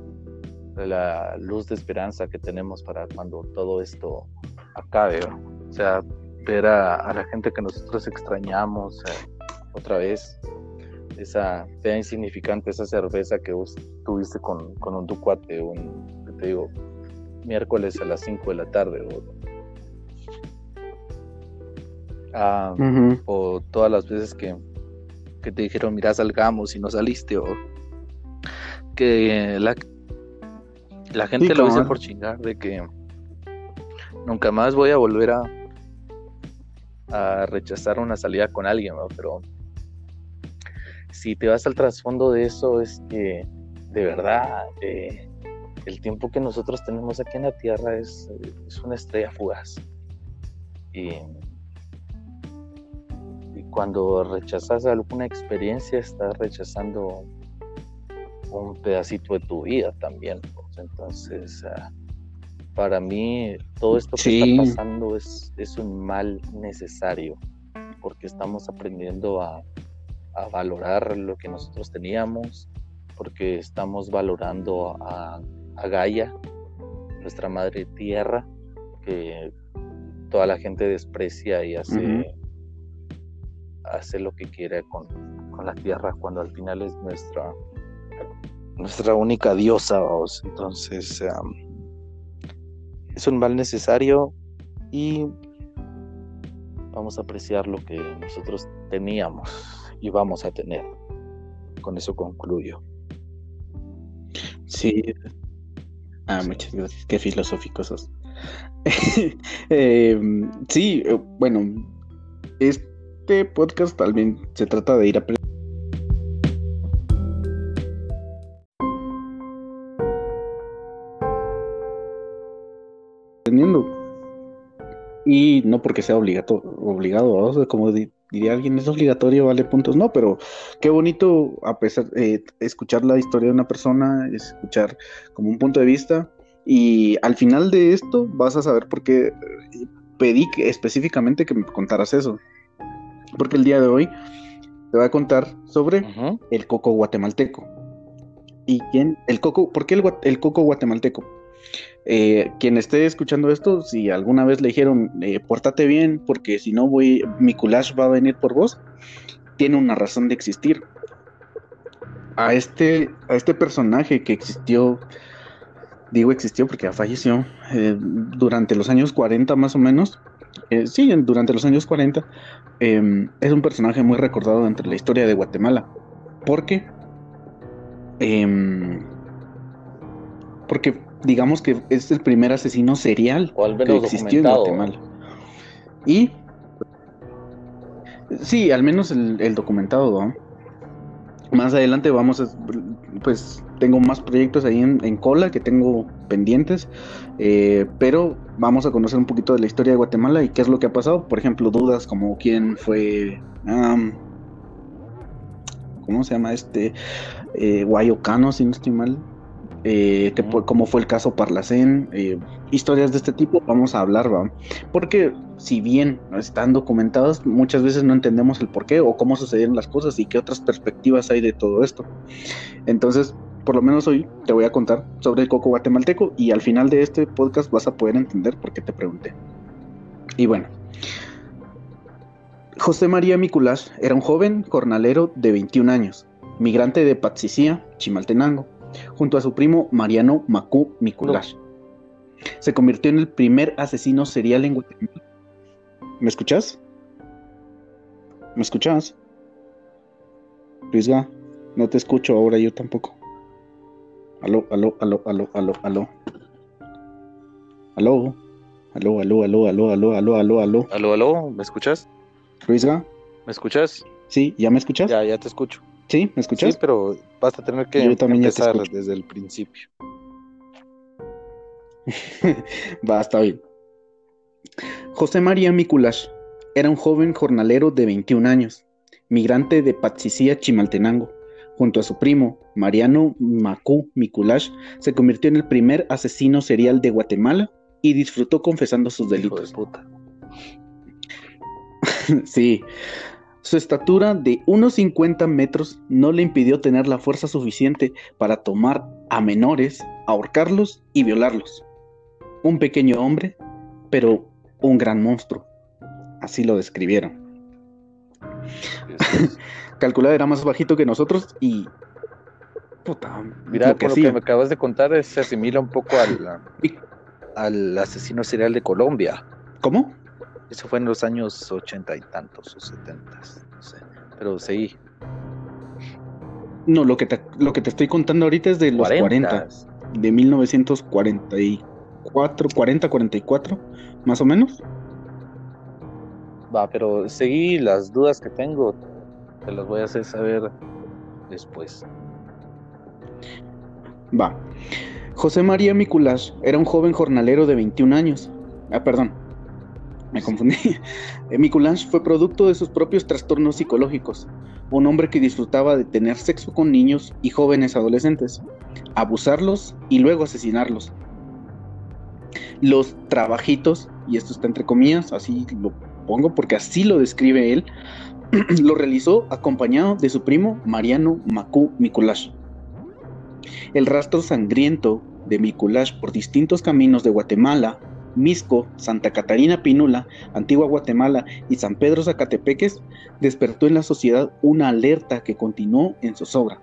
la luz de esperanza que tenemos para cuando todo esto acabe. O sea, ver a, la gente que nosotros extrañamos eh, otra vez, esa fea insignificante, esa cerveza que vos tuviste con, con un ducuate, un, te digo, miércoles a las 5 de la tarde. Ah, o todas las veces que, que te dijeron, mira, salgamos y no saliste, o que la, la gente lo dice por chingar, de que nunca más voy a volver a, a rechazar una salida con alguien, pero si te vas al trasfondo de eso, es que de verdad eh, el tiempo que nosotros tenemos aquí en la Tierra es, es una estrella fugaz. Y cuando rechazas alguna experiencia, estás rechazando un pedacito de tu vida también. Pues. Entonces, ah, para mí, todo esto que está pasando es, es, un mal necesario, porque estamos aprendiendo a, a, valorar lo que nosotros teníamos, porque estamos valorando a, a Gaia, nuestra madre tierra, que toda la gente desprecia y hace lo que quiere con, la tierra cuando al final es nuestra nuestra única diosa entonces es un mal necesario y vamos a apreciar lo que nosotros teníamos y vamos a tener. Con eso concluyo. Sí. Ah muchas gracias. Qué filosóficos sos. Em, sí bueno es este podcast también se trata de ir aprendiendo. Y no porque sea obligado, obligado, como diría alguien, es obligatorio, vale puntos, no, pero qué bonito a pesar de escuchar la historia de una persona, escuchar como un punto de vista y al final de esto vas a saber por qué pedí específicamente que me contaras eso porque el día de hoy te voy a contar sobre el coco guatemalteco. ¿Y quién? El coco, ¿por qué el, coco guatemalteco? Eh, quien esté escuchando esto, si alguna vez le dijeron, eh, pórtate bien, porque si no voy, mi culash va a venir por vos, tiene una razón de existir. A este, a este personaje que existió, digo existió porque ya falleció, eh, durante los años 40 más o menos, eh, sí, durante los años 40, em, es un personaje muy recordado entre la historia de Guatemala. Porque, em, porque digamos que es el primer asesino serial que existió en Guatemala. Y, sí, al menos el, documentado, Más adelante vamos a, pues tengo más proyectos ahí en, cola que tengo pendientes, eh, pero vamos a conocer un poquito de la historia de Guatemala y qué es lo que ha pasado. Por ejemplo, dudas como quién fue, ¿cómo se llama este? Eh, Guayocano, si no estoy mal. Eh, cómo fue el caso Parlacén, eh, historias de este tipo vamos a hablar, ¿va? porque si bien están documentadas, muchas veces no entendemos el por qué o cómo sucedieron las cosas y qué otras perspectivas hay de todo esto. Entonces, por lo menos hoy te voy a contar sobre el coco guatemalteco y al final de este podcast vas a poder entender por qué te pregunté. Y bueno, José María Miculás era un joven jornalero de 21 años, migrante de Patzicía, Chimaltenango, junto a su primo Mariano Macú Miculás. Se convirtió en el primer asesino serial en Guatemala. ¿Me escuchas? ¿Me escuchas? Luisga, no te escucho ahora yo tampoco. Aló, aló, aló, aló, aló, aló. Aló. Aló, aló, aló, aló, aló, aló, aló, aló. Aló, aló, ¿me escuchas? Luisga. ¿Me escuchas? Sí, ¿ya me escuchas? Ya, ya te escucho. ¿Sí? ¿Me escuchas? Sí, pero vas a tener que empezar desde el principio. Va, está bien. José María Miculash era un joven jornalero de 21 años, migrante de Patsicía, Chimaltenango. Junto a su primo, Mariano Macú Miculash, se convirtió en el primer asesino serial de Guatemala y disfrutó confesando sus delitos. sí, su estatura de unos 50 metros no le impidió tener la fuerza suficiente para tomar a menores, ahorcarlos y violarlos. Un pequeño hombre, pero un gran monstruo. Así lo describieron. Calculada era más bajito que nosotros y. Puta. Mira, lo que, lo que me acabas de contar se asimila un poco al, al asesino serial de Colombia. ¿Cómo? Eso fue en los años ochenta y tantos o setentas, no sé. Pero seguí. No, lo que te, lo que te estoy contando ahorita es de los 40, de 1944, 40, 44, más o menos. Va, pero seguí las dudas que tengo, te las voy a hacer saber después. Va. José María Miculash era un joven jornalero de 21 años. Ah, perdón, me confundí. Mikuláš fue producto de sus propios trastornos psicológicos, un hombre que disfrutaba de tener sexo con niños y jóvenes adolescentes, abusarlos y luego asesinarlos. Los trabajitos, y esto está entre comillas, así lo pongo porque así lo describe él, lo realizó acompañado de su primo Mariano Macú Mikuláš. El rastro sangriento de Mikuláš por distintos caminos de Guatemala Misco, Santa Catarina Pinula, Antigua Guatemala y San Pedro Zacatepeques, despertó en la sociedad una alerta que continuó en zozobra.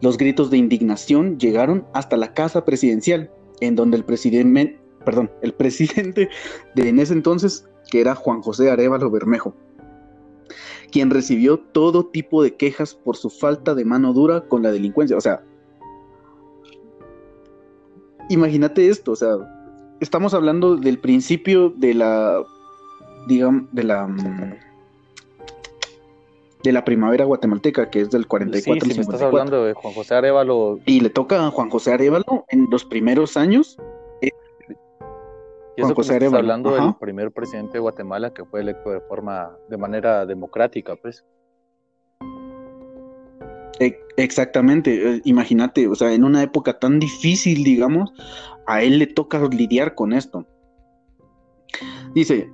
Los gritos de indignación llegaron hasta la casa presidencial, en donde el presidente, perdón, el presidente de en ese entonces, que era Juan José Arevalo Bermejo, quien recibió todo tipo de quejas por su falta de mano dura con la delincuencia. O sea, imagínate esto, o sea, estamos hablando del principio de la, digamos, de la, mm, de la primavera guatemalteca, que es del 44 sí, sí, me estás hablando de Juan José Arevalo. Y le toca a Juan José Arevalo en los primeros años. Eh, Juan José Arevalo. hablando del primer presidente de Guatemala que fue electo de forma, de manera democrática, pues. Exactamente, eh, imagínate, o sea, en una época tan difícil, digamos, a él le toca lidiar con esto. Dice,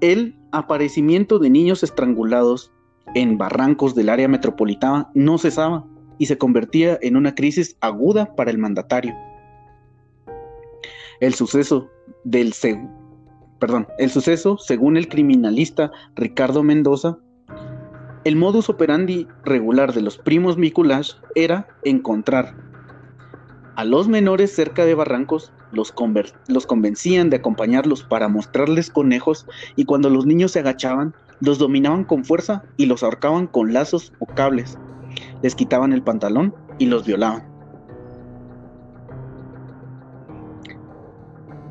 el aparecimiento de niños estrangulados en barrancos del área metropolitana no cesaba y se convertía en una crisis aguda para el mandatario. El suceso del perdón, el suceso, según el criminalista Ricardo Mendoza, el modus operandi regular de los primos Mikuláš era encontrar a los menores cerca de barrancos los, los, convencían de acompañarlos para mostrarles conejos y cuando los niños se agachaban, los dominaban con fuerza y los ahorcaban con lazos o cables. Les quitaban el pantalón y los violaban.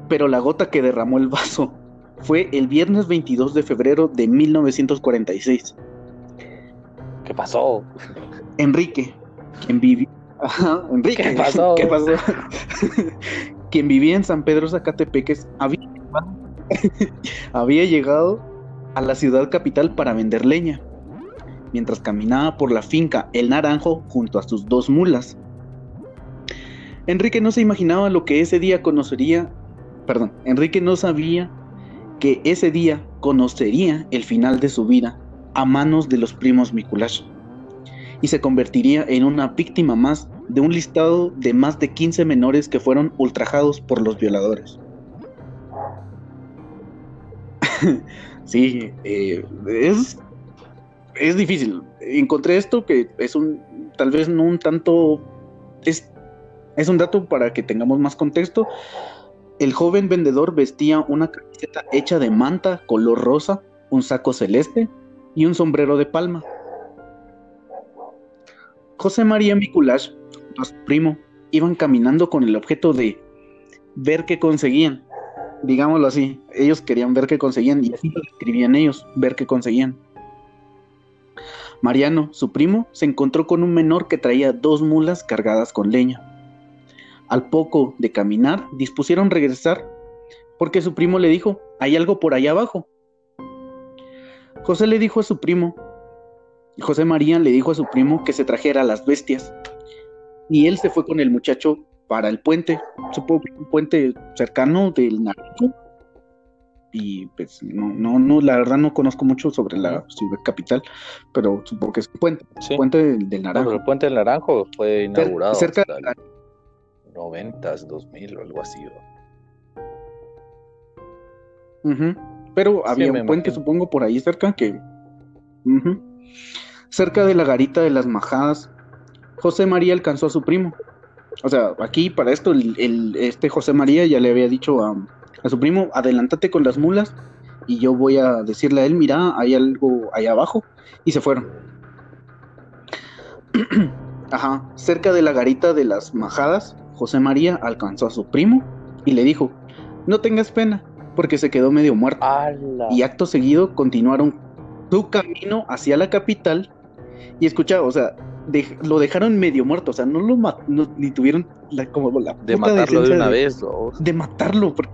Pero la gota que derramó el vaso fue el viernes 22 de febrero de 1946. ¿Qué pasó? Enrique, quien Enrique, ¿qué pasó? ¿Qué pasó? Quien vivía en San Pedro Zacatepeques había, había llegado a la ciudad capital para vender leña, mientras caminaba por la finca El Naranjo junto a sus dos mulas. Enrique no se imaginaba lo que ese día conocería, perdón, Enrique no sabía que ese día conocería el final de su vida a manos de los primos Mikulash y se convertiría en una víctima más de un listado de más de 15 menores que fueron ultrajados por los violadores. sí, eh, es, es difícil. Encontré esto que es un, tal vez no un tanto, es, es un dato para que tengamos más contexto. El joven vendedor vestía una camiseta hecha de manta color rosa, un saco celeste y un sombrero de palma. José María Miculash su primo, iban caminando con el objeto de ver qué conseguían. Digámoslo así, ellos querían ver qué conseguían y así lo escribían ellos, ver qué conseguían. Mariano, su primo, se encontró con un menor que traía dos mulas cargadas con leña. Al poco de caminar, dispusieron regresar porque su primo le dijo, hay algo por allá abajo. José le dijo a su primo, José María le dijo a su primo que se trajera las bestias. Y él se fue con el muchacho para el puente, supongo que un puente cercano del Naranjo. Y pues no, no, no, la verdad no conozco mucho sobre la ciudad capital, pero supongo que es un puente, puente del, Naranjo. el puente del Naranjo fue inaugurado cerca de la... 90, 2000 o algo así. Pero había un puente, supongo, por ahí cerca que... Cerca de la garita de las majadas, José María alcanzó a su primo. O sea, aquí para esto, el, este José María ya le había dicho a, a su primo, adelántate con las mulas y yo voy a decirle a él, mira, hay algo ahí abajo. Y se fueron. Ajá, cerca de la garita de las majadas, José María alcanzó a su primo y le dijo, no tengas pena, porque se quedó medio muerto. Y acto seguido continuaron su camino hacia la capital y escuchaba, o sea, lo dejaron medio muerto, o sea, no lo ni tuvieron la, como la de matarlo de una vez, de matarlo, porque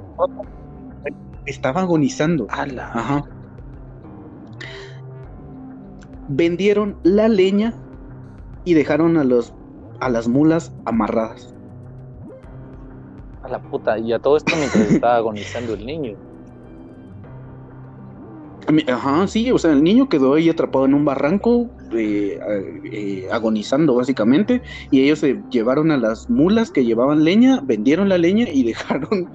estaba agonizando. Ajá. Vendieron la leña y dejaron a los a las mulas amarradas. A la puta, y a todo esto mientras estaba agonizando el niño. Ajá, sí, o sea, el niño quedó ahí atrapado en un barranco, eh, eh, agonizando básicamente, y ellos se llevaron a las mulas que llevaban leña, vendieron la leña y dejaron,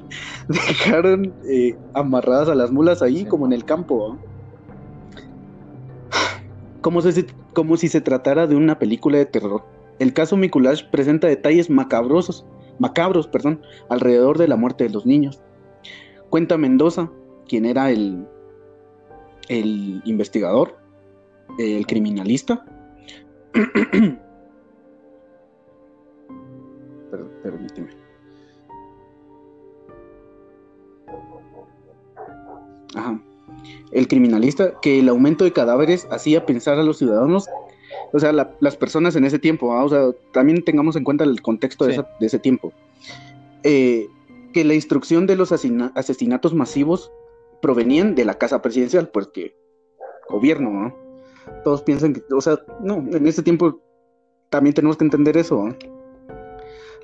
dejaron eh, amarradas a las mulas ahí como en el campo. Como si, como si se tratara de una película de terror. El caso Mikulash presenta detalles macabrosos, macabros, perdón, alrededor de la muerte de los niños. Cuenta Mendoza, quien era el el investigador, el criminalista. permíteme. Ajá. El criminalista, que el aumento de cadáveres hacía pensar a los ciudadanos, o sea, las personas en ese tiempo, o sea, también tengamos en cuenta el contexto de, ese tiempo, eh, que la instrucción de los asesinatos masivos provenían de la casa presidencial, pues que gobierno, ¿no? Todos piensan que, o sea, no, en ese tiempo también tenemos que entender eso.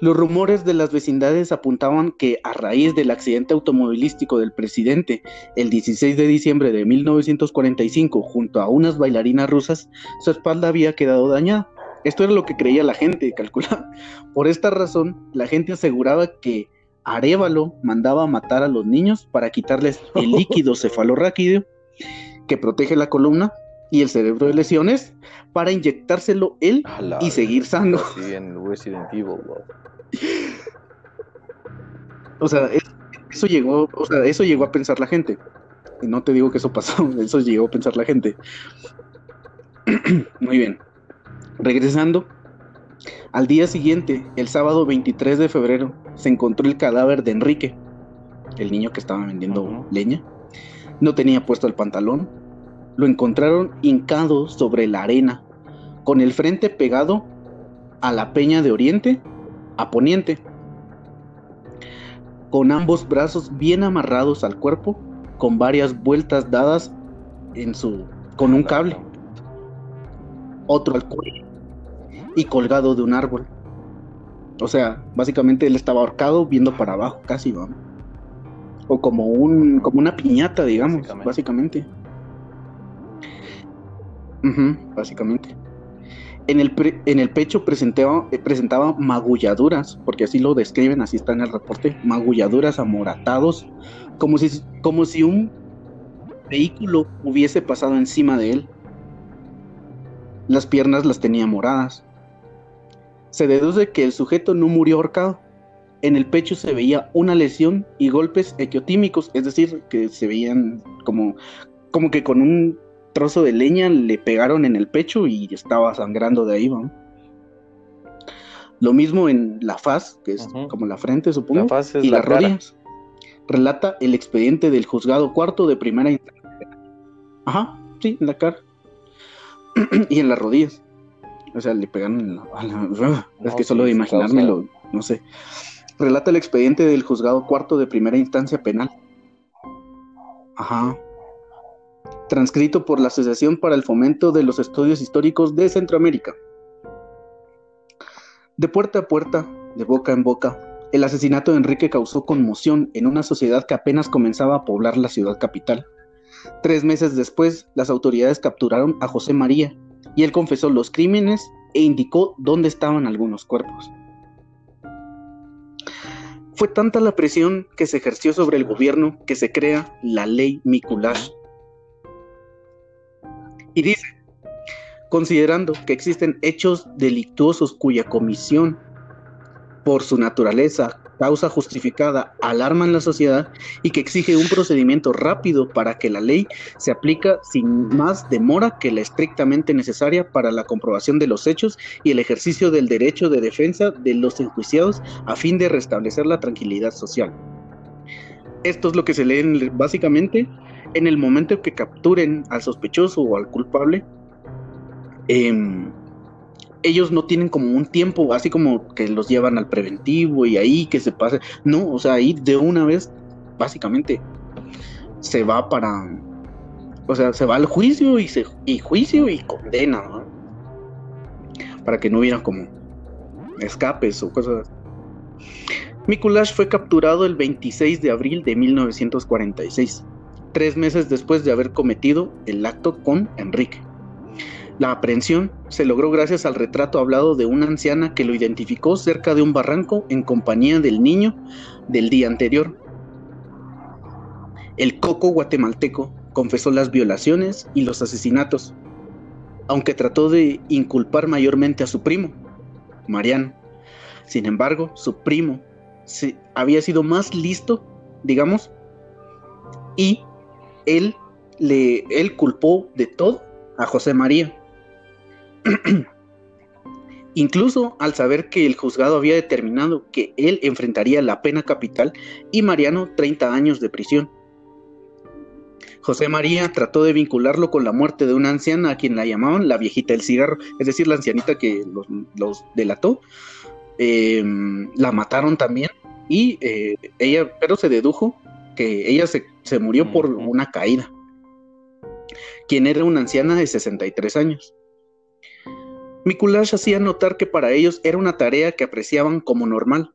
Los rumores de las vecindades apuntaban que a raíz del accidente automovilístico del presidente el 16 de diciembre de 1945 junto a unas bailarinas rusas, su espalda había quedado dañada. Esto era lo que creía la gente, calcular. Por esta razón, la gente aseguraba que Arevalo mandaba matar a los niños para quitarles el líquido cefalorraquídeo que protege la columna y el cerebro de lesiones para inyectárselo él y seguir sano. O sea, eso llegó, o sea, eso llegó a pensar la gente. Y no te digo que eso pasó, eso llegó a pensar la gente. Muy bien. Regresando, al día siguiente, el sábado 23 de febrero, se encontró el cadáver de Enrique, el niño que estaba vendiendo leña. No tenía puesto el pantalón. Lo encontraron hincado sobre la arena, con el frente pegado a la peña de oriente a poniente, con ambos brazos bien amarrados al cuerpo, con varias vueltas dadas en su con un cable. Otro al cuello y colgado de un árbol. O sea, básicamente él estaba ahorcado viendo para abajo, casi, ¿no? O como un, como una piñata, digamos, básicamente. Básicamente. En el, en el pecho presentaba, eh, presentaba magulladuras, porque así lo describen, así está en el reporte, magulladuras amoratados, como si, como si un vehículo hubiese pasado encima de él. Las piernas las tenía moradas, se deduce que el sujeto no murió ahorcado. En el pecho se veía una lesión y golpes equiotímicos, es decir, que se veían como, como que con un trozo de leña le pegaron en el pecho y estaba sangrando de ahí, Lo mismo en la faz, que es como la frente, supongo, y las rodillas. Relata el expediente del juzgado cuarto de primera instancia. Ajá, sí, en la cara. y en las rodillas. O sea, le pegan en la, es que solo de imaginármelo, no sé. Relata el expediente del juzgado cuarto de primera instancia penal. Ajá. Transcrito por la Asociación para el Fomento de los Estudios Históricos de Centroamérica. De puerta a puerta, de boca en boca, el asesinato de Enrique causó conmoción en una sociedad que apenas comenzaba a poblar la ciudad capital. Tres meses después, las autoridades capturaron a José María y él confesó los crímenes e indicó dónde estaban algunos cuerpos. Fue tanta la presión que se ejerció sobre el gobierno que se crea la ley Mikulash. Y dice, considerando que existen hechos delictuosos cuya comisión, por su naturaleza, causa justificada alarma en la sociedad y que exige un procedimiento rápido para que la ley se aplica sin más demora que la estrictamente necesaria para la comprobación de los hechos y el ejercicio del derecho de defensa de los enjuiciados a fin de restablecer la tranquilidad social. Esto es lo que se lee básicamente en el momento que capturen al sospechoso o al culpable. Eh, ellos no tienen como un tiempo, así como que los llevan al preventivo y ahí que se pase. No, o sea, ahí de una vez, básicamente, se va para. O sea, se va al juicio y, se, y juicio y condena, ¿no? Para que no hubiera como escapes o cosas. Mikulash fue capturado el 26 de abril de 1946, tres meses después de haber cometido el acto con Enrique. La aprehensión se logró gracias al retrato hablado de una anciana que lo identificó cerca de un barranco en compañía del niño del día anterior. El coco guatemalteco confesó las violaciones y los asesinatos, aunque trató de inculpar mayormente a su primo, Mariano. Sin embargo, su primo había sido más listo, digamos, y él le él culpó de todo a José María. Incluso al saber que el juzgado había determinado que él enfrentaría la pena capital y Mariano 30 años de prisión. José María trató de vincularlo con la muerte de una anciana a quien la llamaban la viejita del cigarro, es decir, la ancianita que los, delató. Em, la mataron también y eh, ella, pero se dedujo que ella se, se murió por una caída, quien era una anciana de 63 años. Mikulash hacía notar que para ellos era una tarea que apreciaban como normal.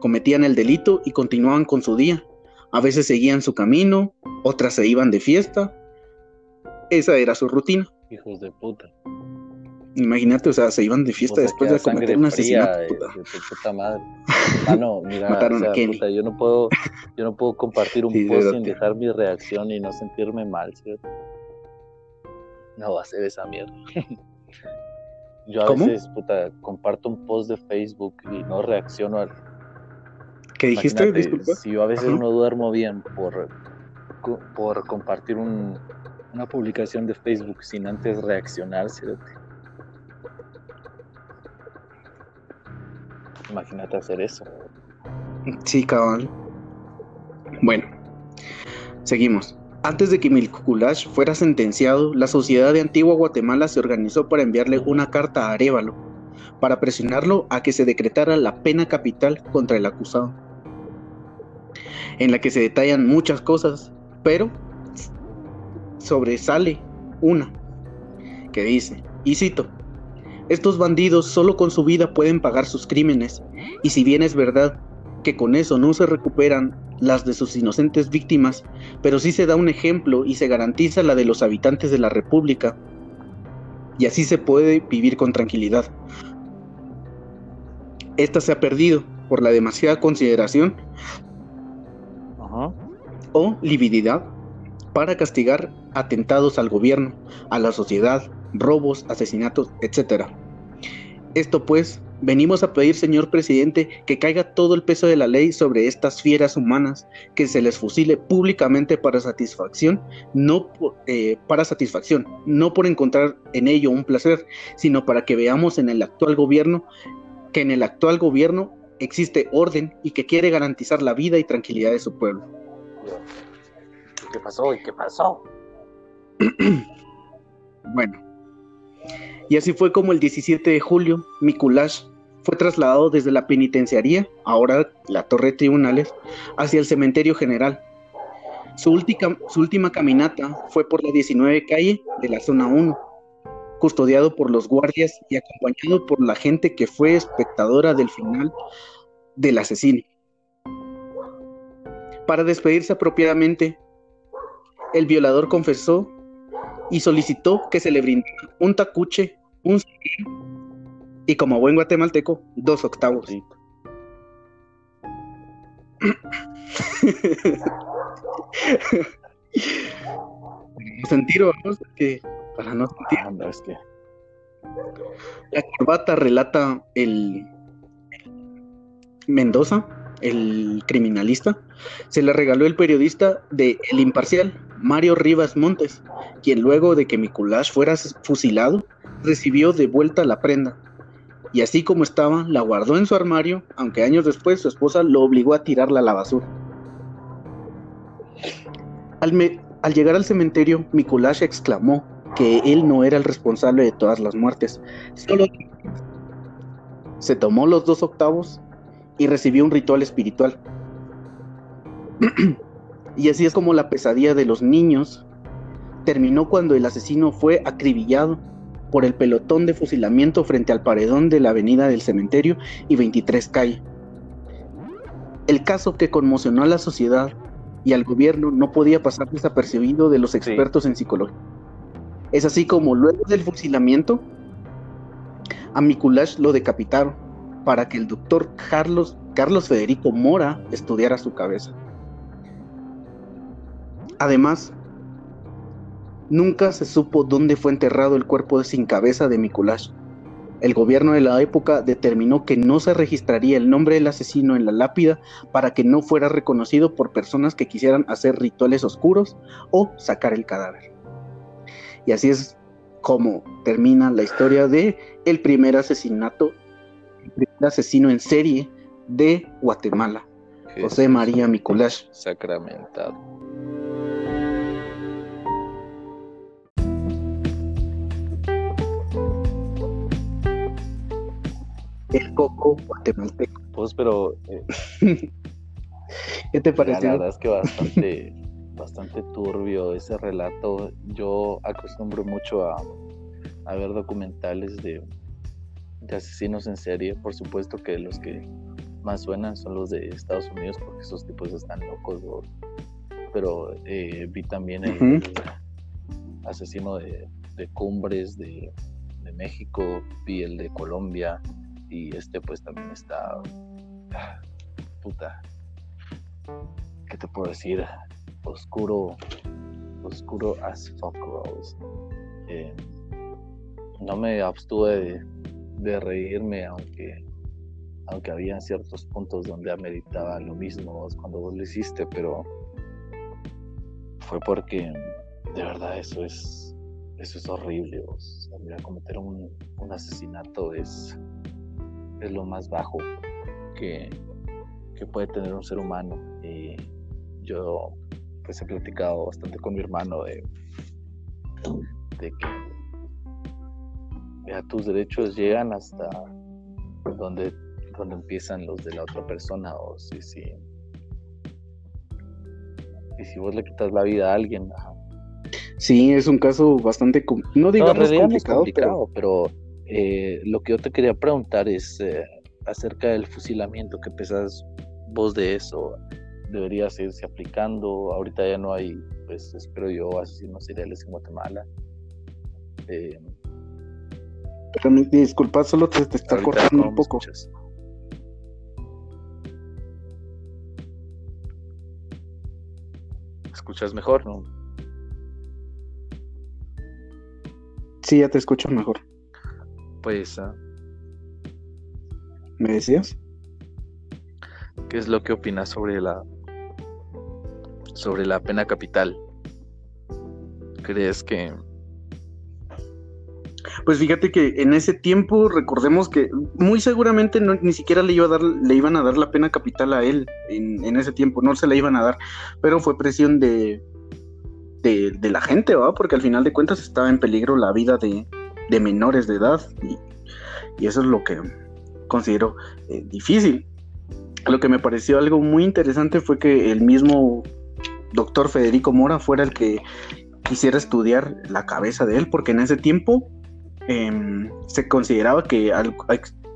Cometían el delito y continuaban con su día. A veces seguían su camino, otras se iban de fiesta. Esa era su rutina. Hijos de puta. Imagínate, o sea, se iban de fiesta después de cometer un asesinato. De, puta madre. Ah, no, mira, Mataron a Puta, yo no puedo, yo no puedo compartir un post sin dejar mi reacción y no sentirme mal, ¿cierto? No va a ser esa mierda. Yo a veces, puta, comparto un post de Facebook y no reacciono al. ¿Qué dijiste? Disculpa. Si yo a veces no duermo bien por, por compartir una publicación de Facebook sin antes reaccionar, Imagínate hacer eso. Sí, cabrón. Bueno, seguimos. Antes de que Milculash fuera sentenciado, la sociedad de Antigua Guatemala se organizó para enviarle una carta a Arevalo, para presionarlo a que se decretara la pena capital contra el acusado, en la que se detallan muchas cosas, pero sobresale una que dice, y cito, estos bandidos solo con su vida pueden pagar sus crímenes, y si bien es verdad que con eso no se recuperan las de sus inocentes víctimas, pero sí se da un ejemplo y se garantiza la de los habitantes de la República. Y así se puede vivir con tranquilidad. Esta se ha perdido por la demasiada consideración o livididad para castigar atentados al gobierno, a la sociedad, robos, asesinatos, etc. Esto pues Venimos a pedir, señor presidente, que caiga todo el peso de la ley sobre estas fieras humanas, que se les fusile públicamente para satisfacción, no eh, para satisfacción, no por encontrar en ello un placer, sino para que veamos en el actual gobierno que en el actual gobierno existe orden y que quiere garantizar la vida y tranquilidad de su pueblo. ¿Qué pasó? ¿Y qué pasó? bueno, Y así fue como el 17 de julio, Mikulash fue trasladado desde la penitenciaría, ahora la torre de tribunales, hacia el cementerio general. Su última, su última caminata fue por la 19 calle de la zona 1, custodiado por los guardias y acompañado por la gente que fue espectadora del final del asesino. Para despedirse apropiadamente, el violador confesó y solicitó que se le brindara un tacuche, un y como buen guatemalteco, dos octavos. sentir, vamos, que para no sentir. Ah, que... La corbata relata el Mendoza, el criminalista, se le regaló el periodista de El Imparcial, Mario Rivas Montes, quien luego de que Mikulash fuera fusilado, recibió de vuelta la prenda. Y así como estaba, la guardó en su armario, aunque años después su esposa lo obligó a tirarla a la basura. Al, llegar al cementerio, Mikulash exclamó que él no era el responsable de todas las muertes, solo se tomó los dos octavos y recibió un ritual espiritual. y así es como la pesadilla de los niños terminó cuando el asesino fue acribillado por el pelotón de fusilamiento frente al paredón de la avenida del cementerio y 23 calle. El caso que conmocionó a la sociedad y al gobierno no podía pasar desapercibido de los expertos en psicología. Es así como luego del fusilamiento, a Mikulash lo decapitaron para que el doctor Carlos, Carlos Federico Mora estudiara su cabeza. Además, nunca se supo dónde fue enterrado el cuerpo sin cabeza de Mikulash. El gobierno de la época determinó que no se registraría el nombre del asesino en la lápida para que no fuera reconocido por personas que quisieran hacer rituales oscuros o sacar el cadáver. Y así es como termina la historia de el primer asesinato primer asesino en serie de Guatemala, José María Mikulash. Sacramentado. El coco guatemalteco. Pues, pero. Eh, ¿Qué te parece? La verdad es que bastante, bastante turbio ese relato. Yo acostumbro mucho a, a ver documentales de, de asesinos en serie, por supuesto que los que más suenan son los de Estados Unidos porque esos tipos están locos, pero eh, vi también el, asesino de, cumbres de, México, vi el de Colombia y este pues también está puta ¿qué te puedo decir? oscuro oscuro as fuck eh, no me abstuve de reírme, aunque, aunque había ciertos puntos donde ameritaba lo mismo cuando vos lo hiciste, pero fue porque de verdad eso es, eso es horrible. Vos. cometer un, asesinato es, es lo más bajo que, que puede tener un ser humano. Y yo pues he platicado bastante con mi hermano de, de que tus derechos llegan hasta donde, donde empiezan los de la otra persona o si, si, y si vos le quitas la vida a alguien. Sí, es un caso bastante, no digamos complicado, pero, eh, lo que yo te quería preguntar es eh, acerca del fusilamiento, ¿qué pensás vos de eso? ¿Debería seguirse aplicando? Ahorita ya no hay, pues espero yo, asesinos seriales en Guatemala. Eh, disculpa, solo te, está cortando un poco. Escuchas? mejor, no? Sí, ya te escucho mejor. Pues. Ah, ¿Me decías? ¿Qué es lo que opinas sobre la. sobre la pena capital? ¿Crees que pues fíjate que en ese tiempo recordemos que muy seguramente no, ni siquiera le, iba a dar, le iban a dar la pena capital a él en, ese tiempo, no se la iban a dar, pero fue presión de, de, la gente, ¿va? Porque al final de cuentas estaba en peligro la vida de, de menores de edad y, eso es lo que considero eh, difícil. Lo que me pareció algo muy interesante fue que el mismo doctor Federico Mora fuera el que quisiera estudiar la cabeza de él, porque en ese tiempo em, se consideraba que,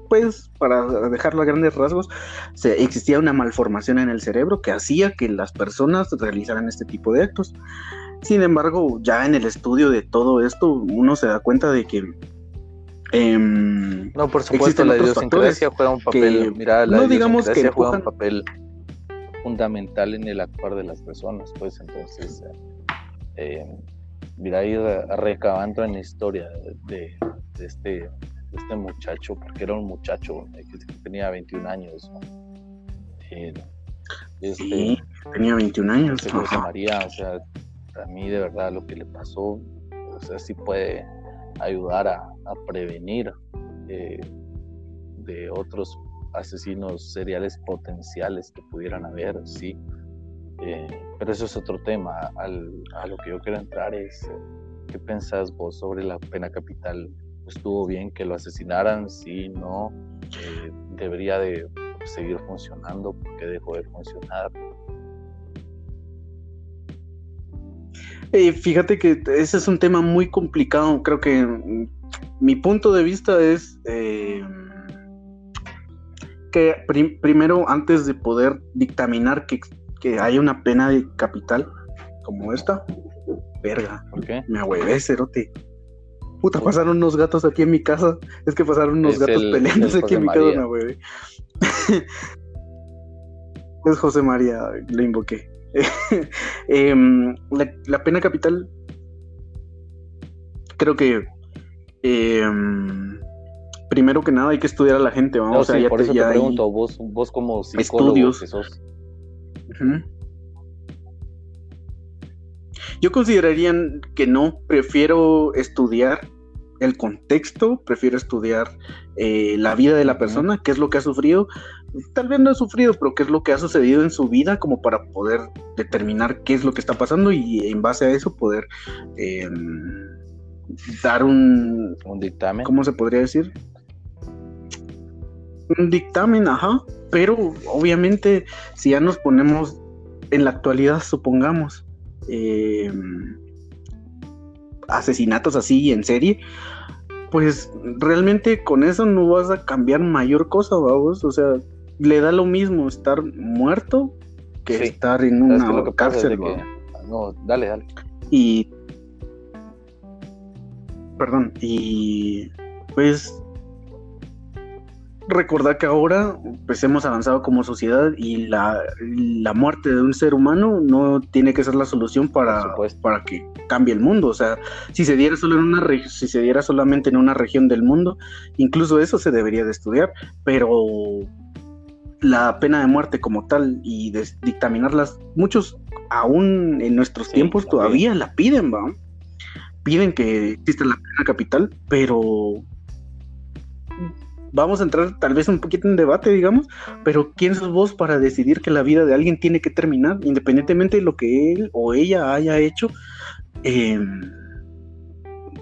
pues, para dejarlo a grandes rasgos, se, existía una malformación en el cerebro que hacía que las personas realizaran este tipo de actos. Sin embargo, ya en el estudio de todo esto, uno se da cuenta de que em, no, por supuesto, la idiosincrasia juega un papel. mira, la no digamos que juega un papel fundamental en el actuar de las personas, pues entonces eh, mira, ir recabando en la historia de, este, este muchacho, porque era un muchacho eh, que tenía 21 años. Eh, este, sí, tenía 21 años. Este José María, o sea, a mí de verdad lo que le pasó, o sea, sí puede ayudar a, prevenir eh, de otros asesinos seriales potenciales que pudieran haber, sí. Eh, pero eso es otro tema. a lo que yo quiero entrar es, eh, ¿qué pensás vos sobre la pena capital? ¿Estuvo bien que lo asesinaran? Sí, no. ¿Debería de seguir funcionando? ¿Por qué dejó de funcionar? Fíjate que ese es un tema muy complicado. Creo que mm, mi punto de vista es que primero, antes de poder dictaminar que que haya una pena de capital como esta, verga. ¿Por qué? Me ahuevé, cerote. Puta, pasaron unos gatos aquí en mi casa. Es que pasaron unos gatos peleándose aquí en mi casa, me ahuevé. es José María, lo invoqué. Em, la, pena capital, creo que em, primero que nada hay que estudiar a la gente, vamos. No, por eso te pregunto, vos, vos como psicólogo estudios. Yo consideraría que no, prefiero estudiar el contexto, prefiero estudiar eh, la vida de la persona, qué es lo que ha sufrido, tal vez no ha sufrido, pero qué es lo que ha sucedido en su vida como para poder determinar qué es lo que está pasando y en base a eso poder em, dar un, un dictamen. ¿Cómo se podría decir? Un dictamen, ajá, pero obviamente si ya nos ponemos en la actualidad, supongamos, eh, asesinatos así en serie, pues realmente con eso no vas a cambiar mayor cosa, vamos, o sea, le da lo mismo estar muerto que estar en una cárcel. No, dale, dale. Y perdón, y pues recordar que ahora pues hemos avanzado como sociedad y la, muerte de un ser humano no tiene que ser la solución para, para que cambie el mundo. O sea, si se diera solo en una si se diera solamente en una región del mundo, incluso eso se debería de estudiar, pero la pena de muerte como tal y de dictaminarlas, muchos aún en nuestros tiempos todavía la piden, ¿va? Piden que exista la pena capital, pero vamos a entrar tal vez un poquito en debate, digamos, pero ¿quién sos vos para decidir que la vida de alguien tiene que terminar, independientemente de lo que él o ella haya hecho? Em,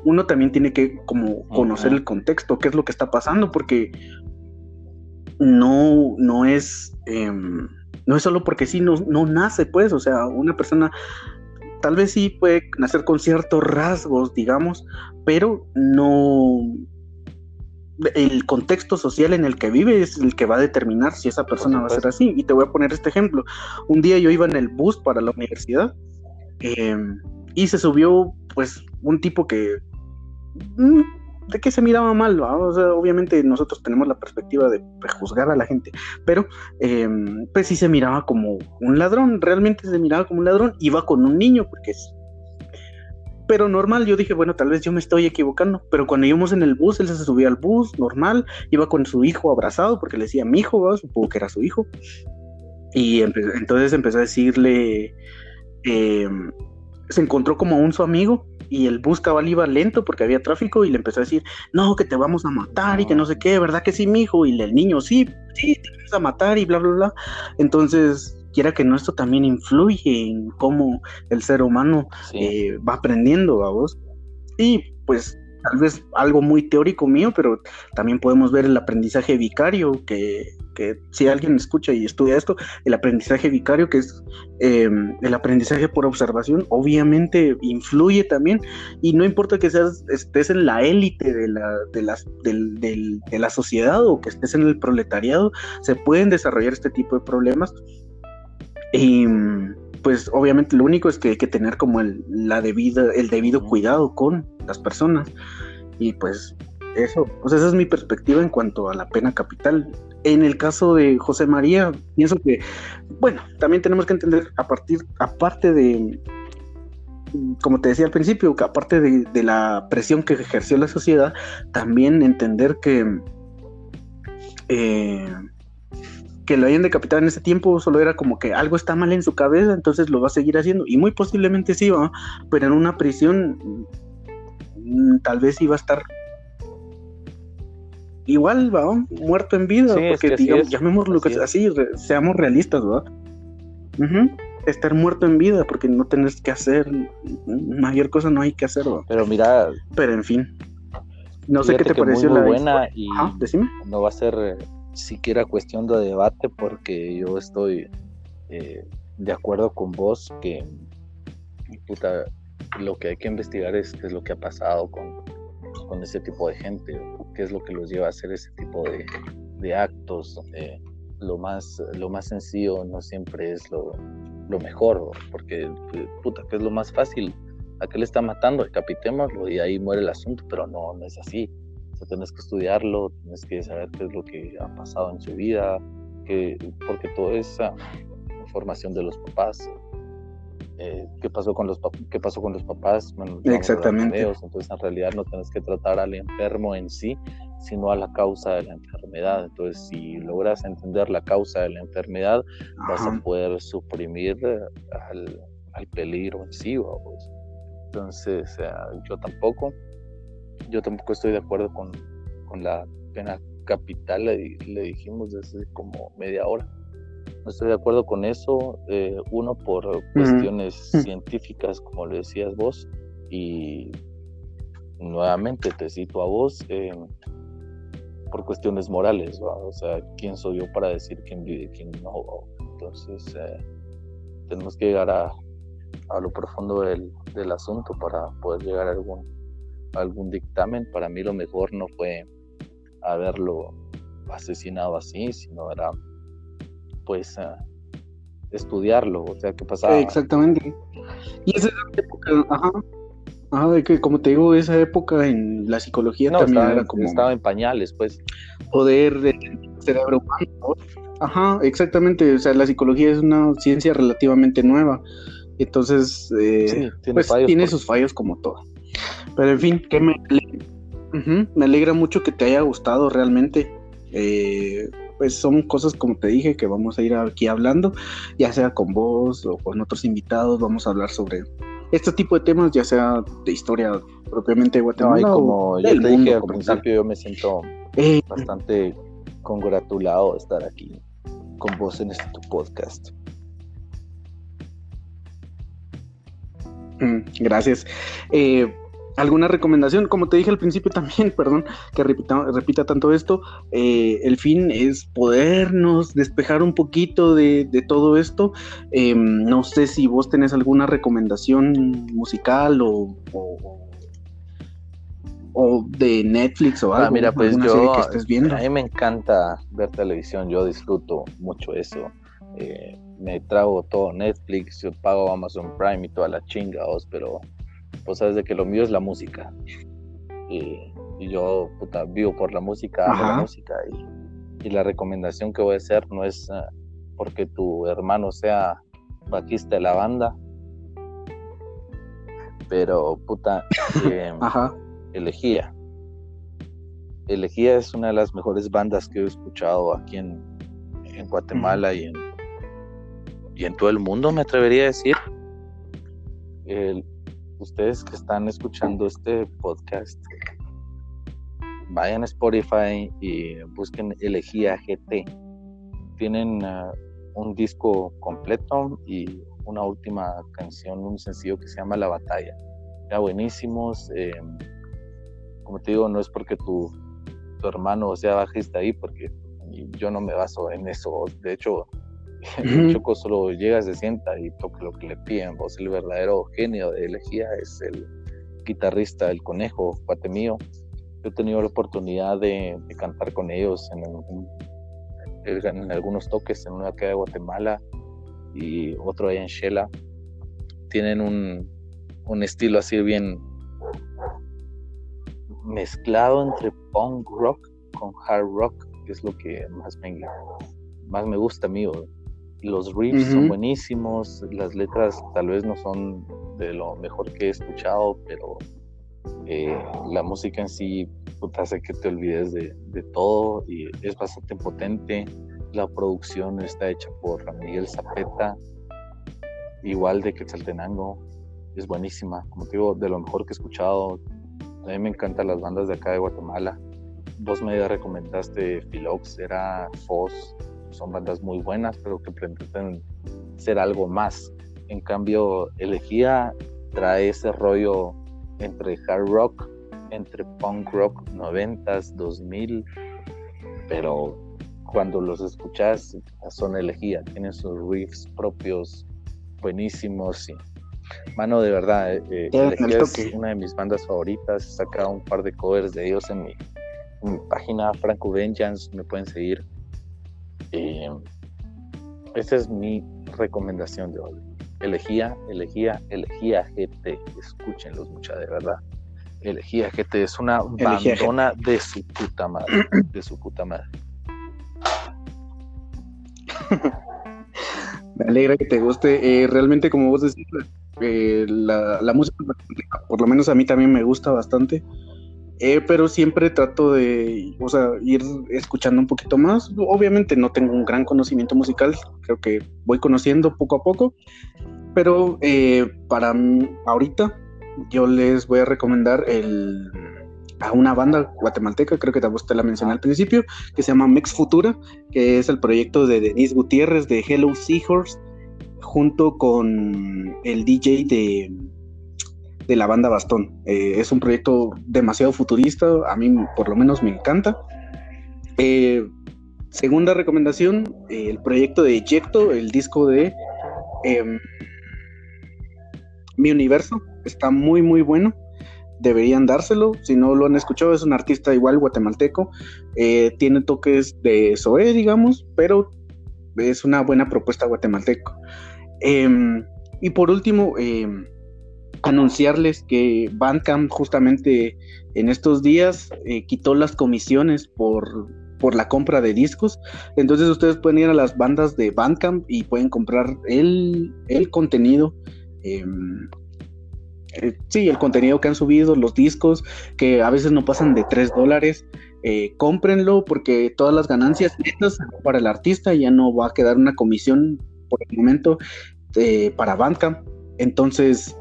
uno también tiene que como conocer el contexto, qué es lo que está pasando, porque no, no es, em, no es solo porque sí, no, no nace, pues, o sea, una persona tal vez sí puede nacer con ciertos rasgos, digamos, pero no, el contexto social en el que vive es el que va a determinar si esa persona va a ser así. Y te voy a poner este ejemplo. Un día yo iba en el bus para la universidad em, y se subió pues un tipo que... De que se miraba mal, obviamente nosotros tenemos la perspectiva de prejuzgar a la gente, pero em, pues sí se miraba como un ladrón, realmente se miraba como un ladrón, iba con un niño, porque es pero normal, yo dije, bueno, tal vez yo me estoy equivocando, pero cuando íbamos en el bus, él se subía al bus, normal, iba con su hijo abrazado, porque le decía mi hijo, supongo que era su hijo, y entonces empezó a decirle, em, se encontró como un su amigo, y el bus cabal iba lento porque había tráfico, y le empezó a decir, no, que te vamos a matar, y que no sé qué, ¿verdad que sí, mi hijo? Y el niño, sí, sí, te vamos a matar, y bla, bla, bla. Entonces quiera que no, esto también influye en cómo el ser humano eh, va aprendiendo a vos. Y pues tal vez algo muy teórico mío, pero también podemos ver el aprendizaje vicario, que, que si alguien escucha y estudia esto, el aprendizaje vicario, que es em, el aprendizaje por observación, obviamente influye también, y no importa que seas, estés en la élite de la, de, las, de la sociedad o que estés en el proletariado, se pueden desarrollar este tipo de problemas. Y pues obviamente lo único es que hay que tener como el, la debida, el debido cuidado con las personas. Y pues eso, pues esa es mi perspectiva en cuanto a la pena capital. En el caso de José María, pienso que, bueno, también tenemos que entender a partir, aparte de, como te decía al principio, que aparte de, la presión que ejerció la sociedad, también entender que eh, que lo hayan decapitado en ese tiempo solo era como que algo está mal en su cabeza, entonces lo va a seguir haciendo. Y muy posiblemente sí, va, pero en una prisión mm, tal vez iba a estar igual, va, muerto en vida, porque digamos, llamémoslo que así, seamos realistas, va. Estar muerto en vida, porque no tenés que hacer mayor cosa, no hay que hacer, Pero mira, pero en fin. No sé qué te pareció la buena y no va a ser eh, siquiera cuestión de debate porque yo estoy eh, de acuerdo con vos que puta, lo que hay que investigar es qué es lo que ha pasado con, con ese tipo de gente, qué es lo que los lleva a hacer ese tipo de, de actos. lo, más, lo más sencillo no siempre es lo, lo mejor, porque puta, ¿qué es lo más fácil? ¿A qué le está matando? Decapitémoslo y ahí muere el asunto, pero no, no es así tienes que estudiarlo, tienes que saber qué es lo que ha pasado en su vida, que, porque toda esa información de los papás, eh, qué pasó con los qué pasó con los papás, exactamente. entonces en realidad no tienes que tratar al enfermo en sí, sino a la causa de la enfermedad. Entonces, si logras entender la causa de la enfermedad, vas a poder suprimir al, al peligro en sí. Entonces, yo tampoco yo tampoco estoy de acuerdo con, la pena capital, le, le, dijimos desde como media hora. No estoy de acuerdo con eso, eh, uno por cuestiones científicas, como lo decías vos, y nuevamente te cito a vos, eh, por cuestiones morales, o sea, ¿quién soy yo para decir quién vive y quién no? Entonces, eh, tenemos que llegar a, a lo profundo del, del asunto para poder llegar a algún algún dictamen. Para mí lo mejor no fue haberlo asesinado así, sino era pues eh, estudiarlo, o sea, qué pasaba. Exactamente. Y esa época, ajá, ajá, de que como te digo, esa época en la psicología también estaba, era como... Estaba en pañales, pues. Poder del cerebro humano. Ajá, exactamente, o sea, la psicología es una ciencia relativamente nueva, entonces, eh, tiene, pues, tiene sus fallos como todo. Pero en fin, que me, me alegra mucho que te haya gustado realmente. Eh, pues son cosas como te dije que vamos a ir aquí hablando, ya sea con vos o con otros invitados, vamos a hablar sobre este tipo de temas, ya sea de historia propiamente de Guatemala. como yo te dije al principio, yo me siento eh, bastante congratulado de estar aquí con vos en este podcast. Mm, gracias. Eh, ¿Alguna recomendación? Como te dije al principio también, perdón que repita, repita tanto esto, eh, el fin es podernos despejar un poquito de, todo esto. Em, no sé si vos tenés alguna recomendación musical o, o, de Netflix o ah, algo. mira, pues yo, que estés viendo. a mí me encanta ver televisión, yo disfruto mucho eso. Eh, me trago todo Netflix, yo pago Amazon Prime y toda la chinga, pero pues sabes de que lo mío es la música. Y, yo, puta, vivo por la música, la música. Y, la recomendación que voy a hacer no es ah, porque tu hermano sea bajista de la banda, pero, puta, em, elegía. Elegía es una de las mejores bandas que he escuchado aquí en, en Guatemala y, en, y en todo el mundo, me atrevería a decir. El, ustedes que están escuchando este podcast, vayan a Spotify y busquen Elegía GT. Tienen uh, un disco completo y una última canción, un sencillo que se llama La Batalla. Ya buenísimos. Em, como te digo, no es porque tu, tu hermano sea bajista ahí, porque yo no me baso en eso. De hecho, Choco solo llega, se sienta y toca lo que le piden. Vos, el verdadero genio de elegía es el guitarrista, el conejo, cuate mío. Yo he tenido la oportunidad de, cantar con ellos en, en, algunos toques en una calle de Guatemala y otro allá en Shela. Tienen un, un estilo así bien mezclado entre punk rock con hard rock, que es lo que más me, más me gusta a mí. Los riffs son buenísimos, las letras tal vez no son de lo mejor que he escuchado, pero eh, la música en sí hace que te olvides de, de, todo y es bastante potente. La producción está hecha por Miguel Zapeta, igual de Quetzaltenango, es buenísima, como te digo, de lo mejor que he escuchado. A mí me encantan las bandas de acá de Guatemala. Vos me recomendaste Philox, era Foz, son bandas muy buenas, pero que pretenden ser algo más. En cambio, Elegía trae ese rollo entre hard rock, entre punk rock 90s, 2000, pero cuando los escuchas son Elegía, tienen sus riffs propios buenísimos. Y, mano, de verdad, eh, Elegía es una de mis bandas favoritas. He sacado un par de covers de ellos en mi, en mi página, Franco Vengeance, me pueden seguir. Eh, esa es mi recomendación de hoy. Elegía, elegía, elegía GT. Escúchenlos mucha de verdad. Elegía GT es una bandona de su puta madre. De su puta madre. Me alegra que te guste. Eh, realmente, como vos decís, eh, la, la, música, por lo menos a mí también me gusta bastante. Eh, pero siempre trato de, o sea, ir escuchando un poquito más. Obviamente no tengo un gran conocimiento musical, creo que voy conociendo poco a poco, pero eh, para ahorita yo les voy a recomendar a una banda guatemalteca, creo que te la mencioné al principio, que se llama Mex Futura, que es el proyecto de Denise Gutiérrez de Hello Seahorse, junto con el DJ de de la banda Bastón. Eh, es un proyecto demasiado futurista, a mí por lo menos me encanta. Eh, segunda recomendación, eh, el proyecto de Ejecto, el disco de em, Mi Universo, está muy muy bueno. Deberían dárselo, si no lo han escuchado, es un artista igual guatemalteco, tiene toques de Zoé, digamos, pero es una buena propuesta guatemalteco. Em, y por último, em, anunciarles que Bandcamp justamente en estos días eh, quitó las comisiones por, por la compra de discos. Entonces ustedes pueden ir a las bandas de Bandcamp y pueden comprar el, el contenido. Em, eh, sí, el contenido que han subido, los discos, que a veces no pasan de 3 dólares. Eh, cómprenlo porque todas las ganancias netas para el artista ya no va a quedar una comisión por el momento para Bandcamp. Entonces,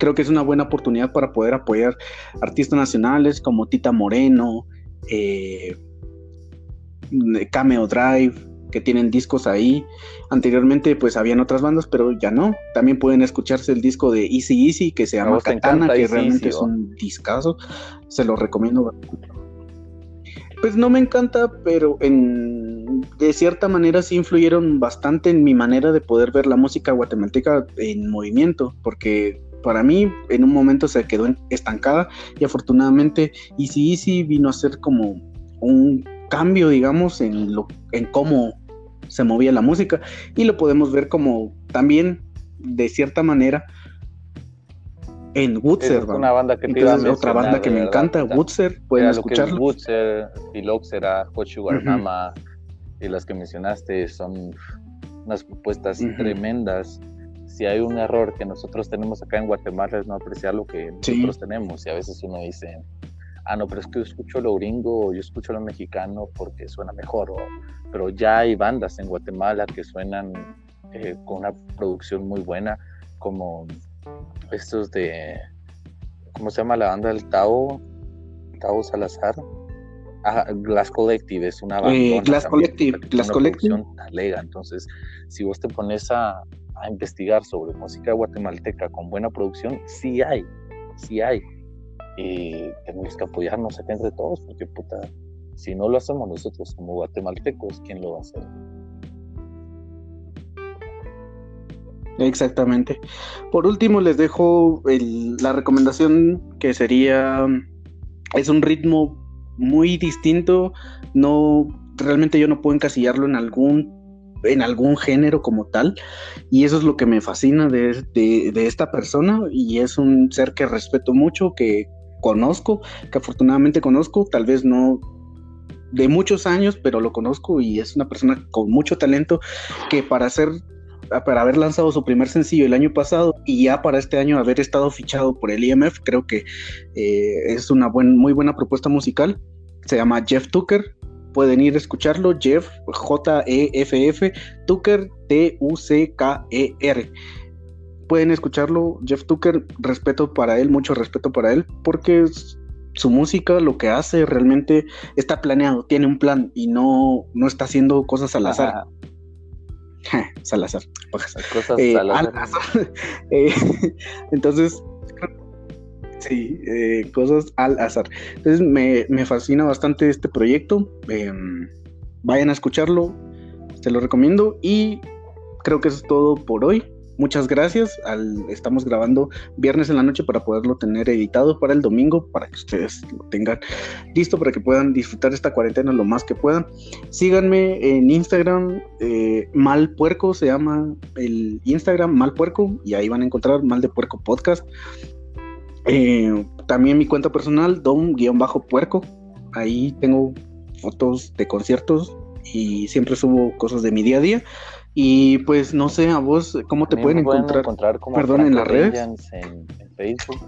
creo que es una buena oportunidad para poder apoyar artistas nacionales como Tita Moreno, eh, Cameo Drive, que tienen discos ahí. Anteriormente pues habían otras bandas, pero ya no. También pueden escucharse el disco de Easy Easy que se llama Katana, que realmente es un discazo. Se lo recomiendo. Pues no me encanta, pero en, de cierta manera sí influyeron bastante en mi manera de poder ver la música guatemalteca en movimiento, porque para mí en un momento se quedó estancada y afortunadamente Easy Easy vino a ser como un cambio, digamos, en, lo, en cómo se movía la música. Y lo podemos ver como también de cierta manera en Woodser. una banda que otra banda que me encanta, Woodser, pueden escucharlo. Woodser, Philoxera, Hot Sugar y las que mencionaste son unas propuestas tremendas si hay un error que nosotros tenemos acá en Guatemala es no apreciar lo que nosotros tenemos. Y a veces uno dice, ah, no, pero es que yo escucho lo gringo o yo escucho lo mexicano porque suena mejor. pero ya hay bandas en Guatemala que suenan eh, con una producción muy buena, como estos de, ¿cómo se llama la banda del Tao? Tao Salazar. Ah, Glass Collective es una banda. Eh, Glass Collective, Glass Collective. Alega. Entonces, si vos te pones a, a investigar sobre música guatemalteca con buena producción, sí hay, sí hay. y tenemos que apoyarnos acá entre todos, porque puta, si no lo hacemos nosotros como guatemaltecos, ¿quién lo va a hacer? Exactamente. Por último, les dejo la recomendación que sería, es un ritmo muy distinto, no, realmente yo no puedo encasillarlo en algún en algún género como tal y eso es lo que me fascina de, de, esta persona y es un ser que respeto mucho, que conozco, que afortunadamente conozco, tal vez no de muchos años, pero lo conozco y es una persona con mucho talento que para hacer para haber lanzado su primer sencillo el año pasado y ya para este año haber estado fichado por el IMF, creo que eh, es una muy buena propuesta musical. Se llama Jeff Tucker. Pueden ir a escucharlo. Jeff, J-E-F-F, Tucker, T-U-C-K-E-R. Pueden escucharlo. Jeff Tucker, respeto para él, mucho respeto para él, porque su música, lo que hace realmente está planeado, tiene un plan y no, no está haciendo cosas al azar. Salazar. Cosas eh, eh, entonces, sí, eh, cosas al azar. Entonces me, me, fascina bastante este proyecto. Em, vayan a escucharlo, te lo recomiendo y creo que eso es todo por hoy. Muchas gracias. estamos grabando viernes en la noche para poderlo tener editado para el domingo, para que ustedes lo tengan listo, para que puedan disfrutar esta cuarentena lo más que puedan. Síganme en Instagram, eh, Malpuerco se llama el Instagram, Malpuerco, y ahí van a encontrar Mal de Puerco Podcast. Eh, también mi cuenta personal, Dom-Puerco. Ahí tengo fotos de conciertos y siempre subo cosas de mi día a día. Y pues no sé, a vos, ¿cómo te pueden, encontrar? Perdón, en las redes. En, Facebook.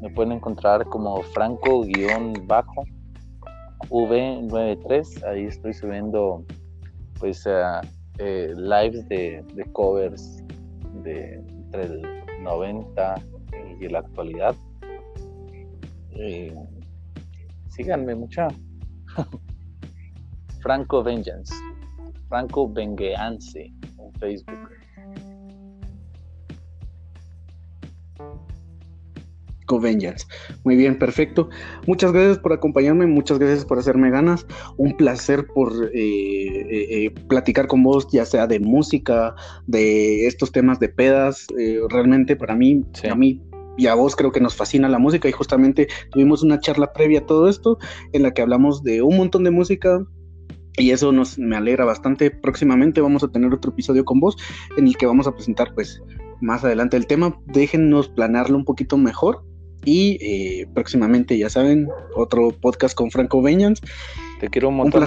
Me pueden encontrar como Franco-Bajo V93. Ahí estoy subiendo pues eh, lives de, covers de entre el 90 y la actualidad. Eh, síganme mucha. Franco Vengeance. Franco Bengueance en Facebook. Vengeance. Muy bien, perfecto. Muchas gracias por acompañarme, muchas gracias por hacerme ganas. Un placer por eh, eh, platicar con vos, ya sea de música, de estos temas de pedas. realmente para mí, a mí y a vos creo que nos fascina la música y justamente tuvimos una charla previa a todo esto en la que hablamos de un montón de música, y eso nos me alegra bastante. Próximamente vamos a tener otro episodio con vos en el que vamos a presentar pues más adelante el tema. Déjennos planearlo un poquito mejor y eh, próximamente ya saben otro podcast con Franco Beñans. Te quiero un montón.